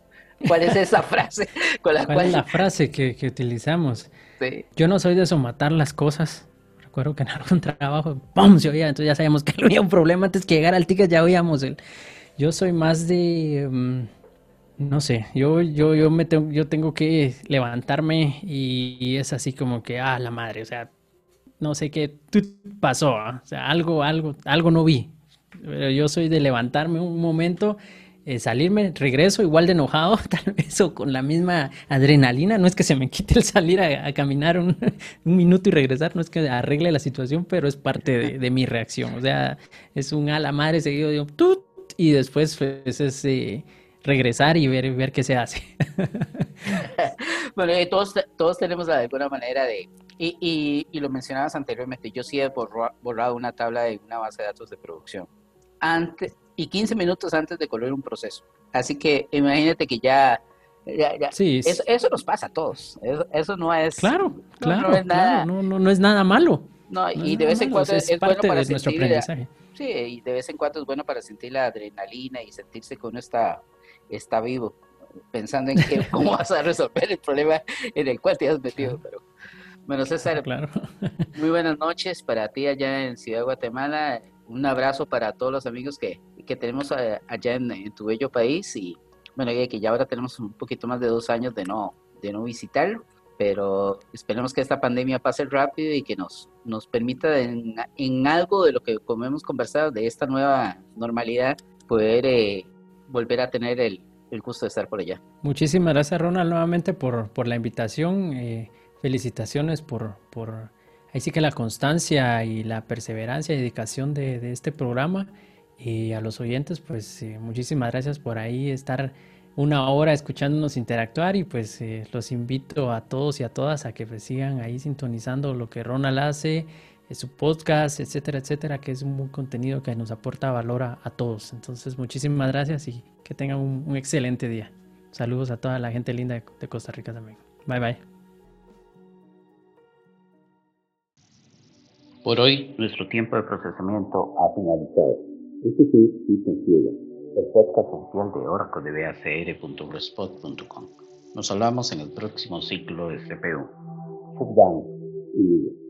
¿Cuál es esa frase con la ¿Cuál es la frase que, utilizamos? Yo no soy de somatar las cosas. Recuerdo que en algún trabajo, ¡pum! se oía, entonces ya sabíamos que había un problema antes que llegar al ticket, ya oíamos el... Yo soy más de... Mm, no sé, yo, yo, yo, me tengo, yo tengo que levantarme y, es así como que, ah, la madre, o sea, no sé qué pasó, ¿ah? o sea, algo, algo, algo no vi. Pero yo soy de levantarme un momento, eh, salirme, regreso igual de enojado, tal vez, o con la misma adrenalina. No es que se me quite el salir a, caminar un, minuto y regresar, no es que arregle la situación, pero es parte de, mi reacción. O sea, es un a la madre seguido de tut, y después pues, es eh, regresar y ver, ver qué se hace. bueno, todos, todos tenemos alguna manera de y, y, lo mencionabas anteriormente, yo sí he borrado una tabla de una base de datos de producción antes y 15 minutos antes de correr un proceso. Así que imagínate que ya... sí, eso, nos pasa a todos. Eso, no es... Claro, claro, no, es nada, no, no, es nada malo. No, y de vez en cuando es, bueno para sentir... sí, y de vez en cuando es bueno para sentir la adrenalina y sentirse que uno está, está vivo pensando en que, cómo vas a resolver el problema en el cual te has metido, pero bueno, César, claro. muy buenas noches para ti allá en Ciudad de Guatemala. Un abrazo para todos los amigos que, que tenemos eh, allá en, tu bello país y bueno, que ya ahora tenemos un poquito más de dos años de no, de no visitar, pero esperemos que esta pandemia pase rápido y que nos, nos permita en, en algo de lo que como hemos conversado, de esta nueva normalidad, poder eh, volver a tener el, el, gusto de estar por allá. Muchísimas gracias Ronald nuevamente por, por la invitación. Eh, felicitaciones por, por ahí sí que la constancia y la perseverancia y dedicación de, este programa. Y a los oyentes, pues eh, muchísimas gracias por ahí estar una hora escuchándonos interactuar y pues eh, los invito a todos y a todas a que pues, sigan ahí sintonizando lo que Ronald hace, su podcast, etcétera, etcétera, que es un contenido que nos aporta valor a, todos. Entonces, muchísimas gracias y que tengan un, excelente día. Saludos a toda la gente linda de, Costa Rica también. Bye bye. Por hoy, nuestro tiempo de procesamiento ha finalizado. Este fue Ciega, el podcast oficial de Oracle de BACR.blogspot.com. Nos hablamos en el próximo ciclo de CPU. Down y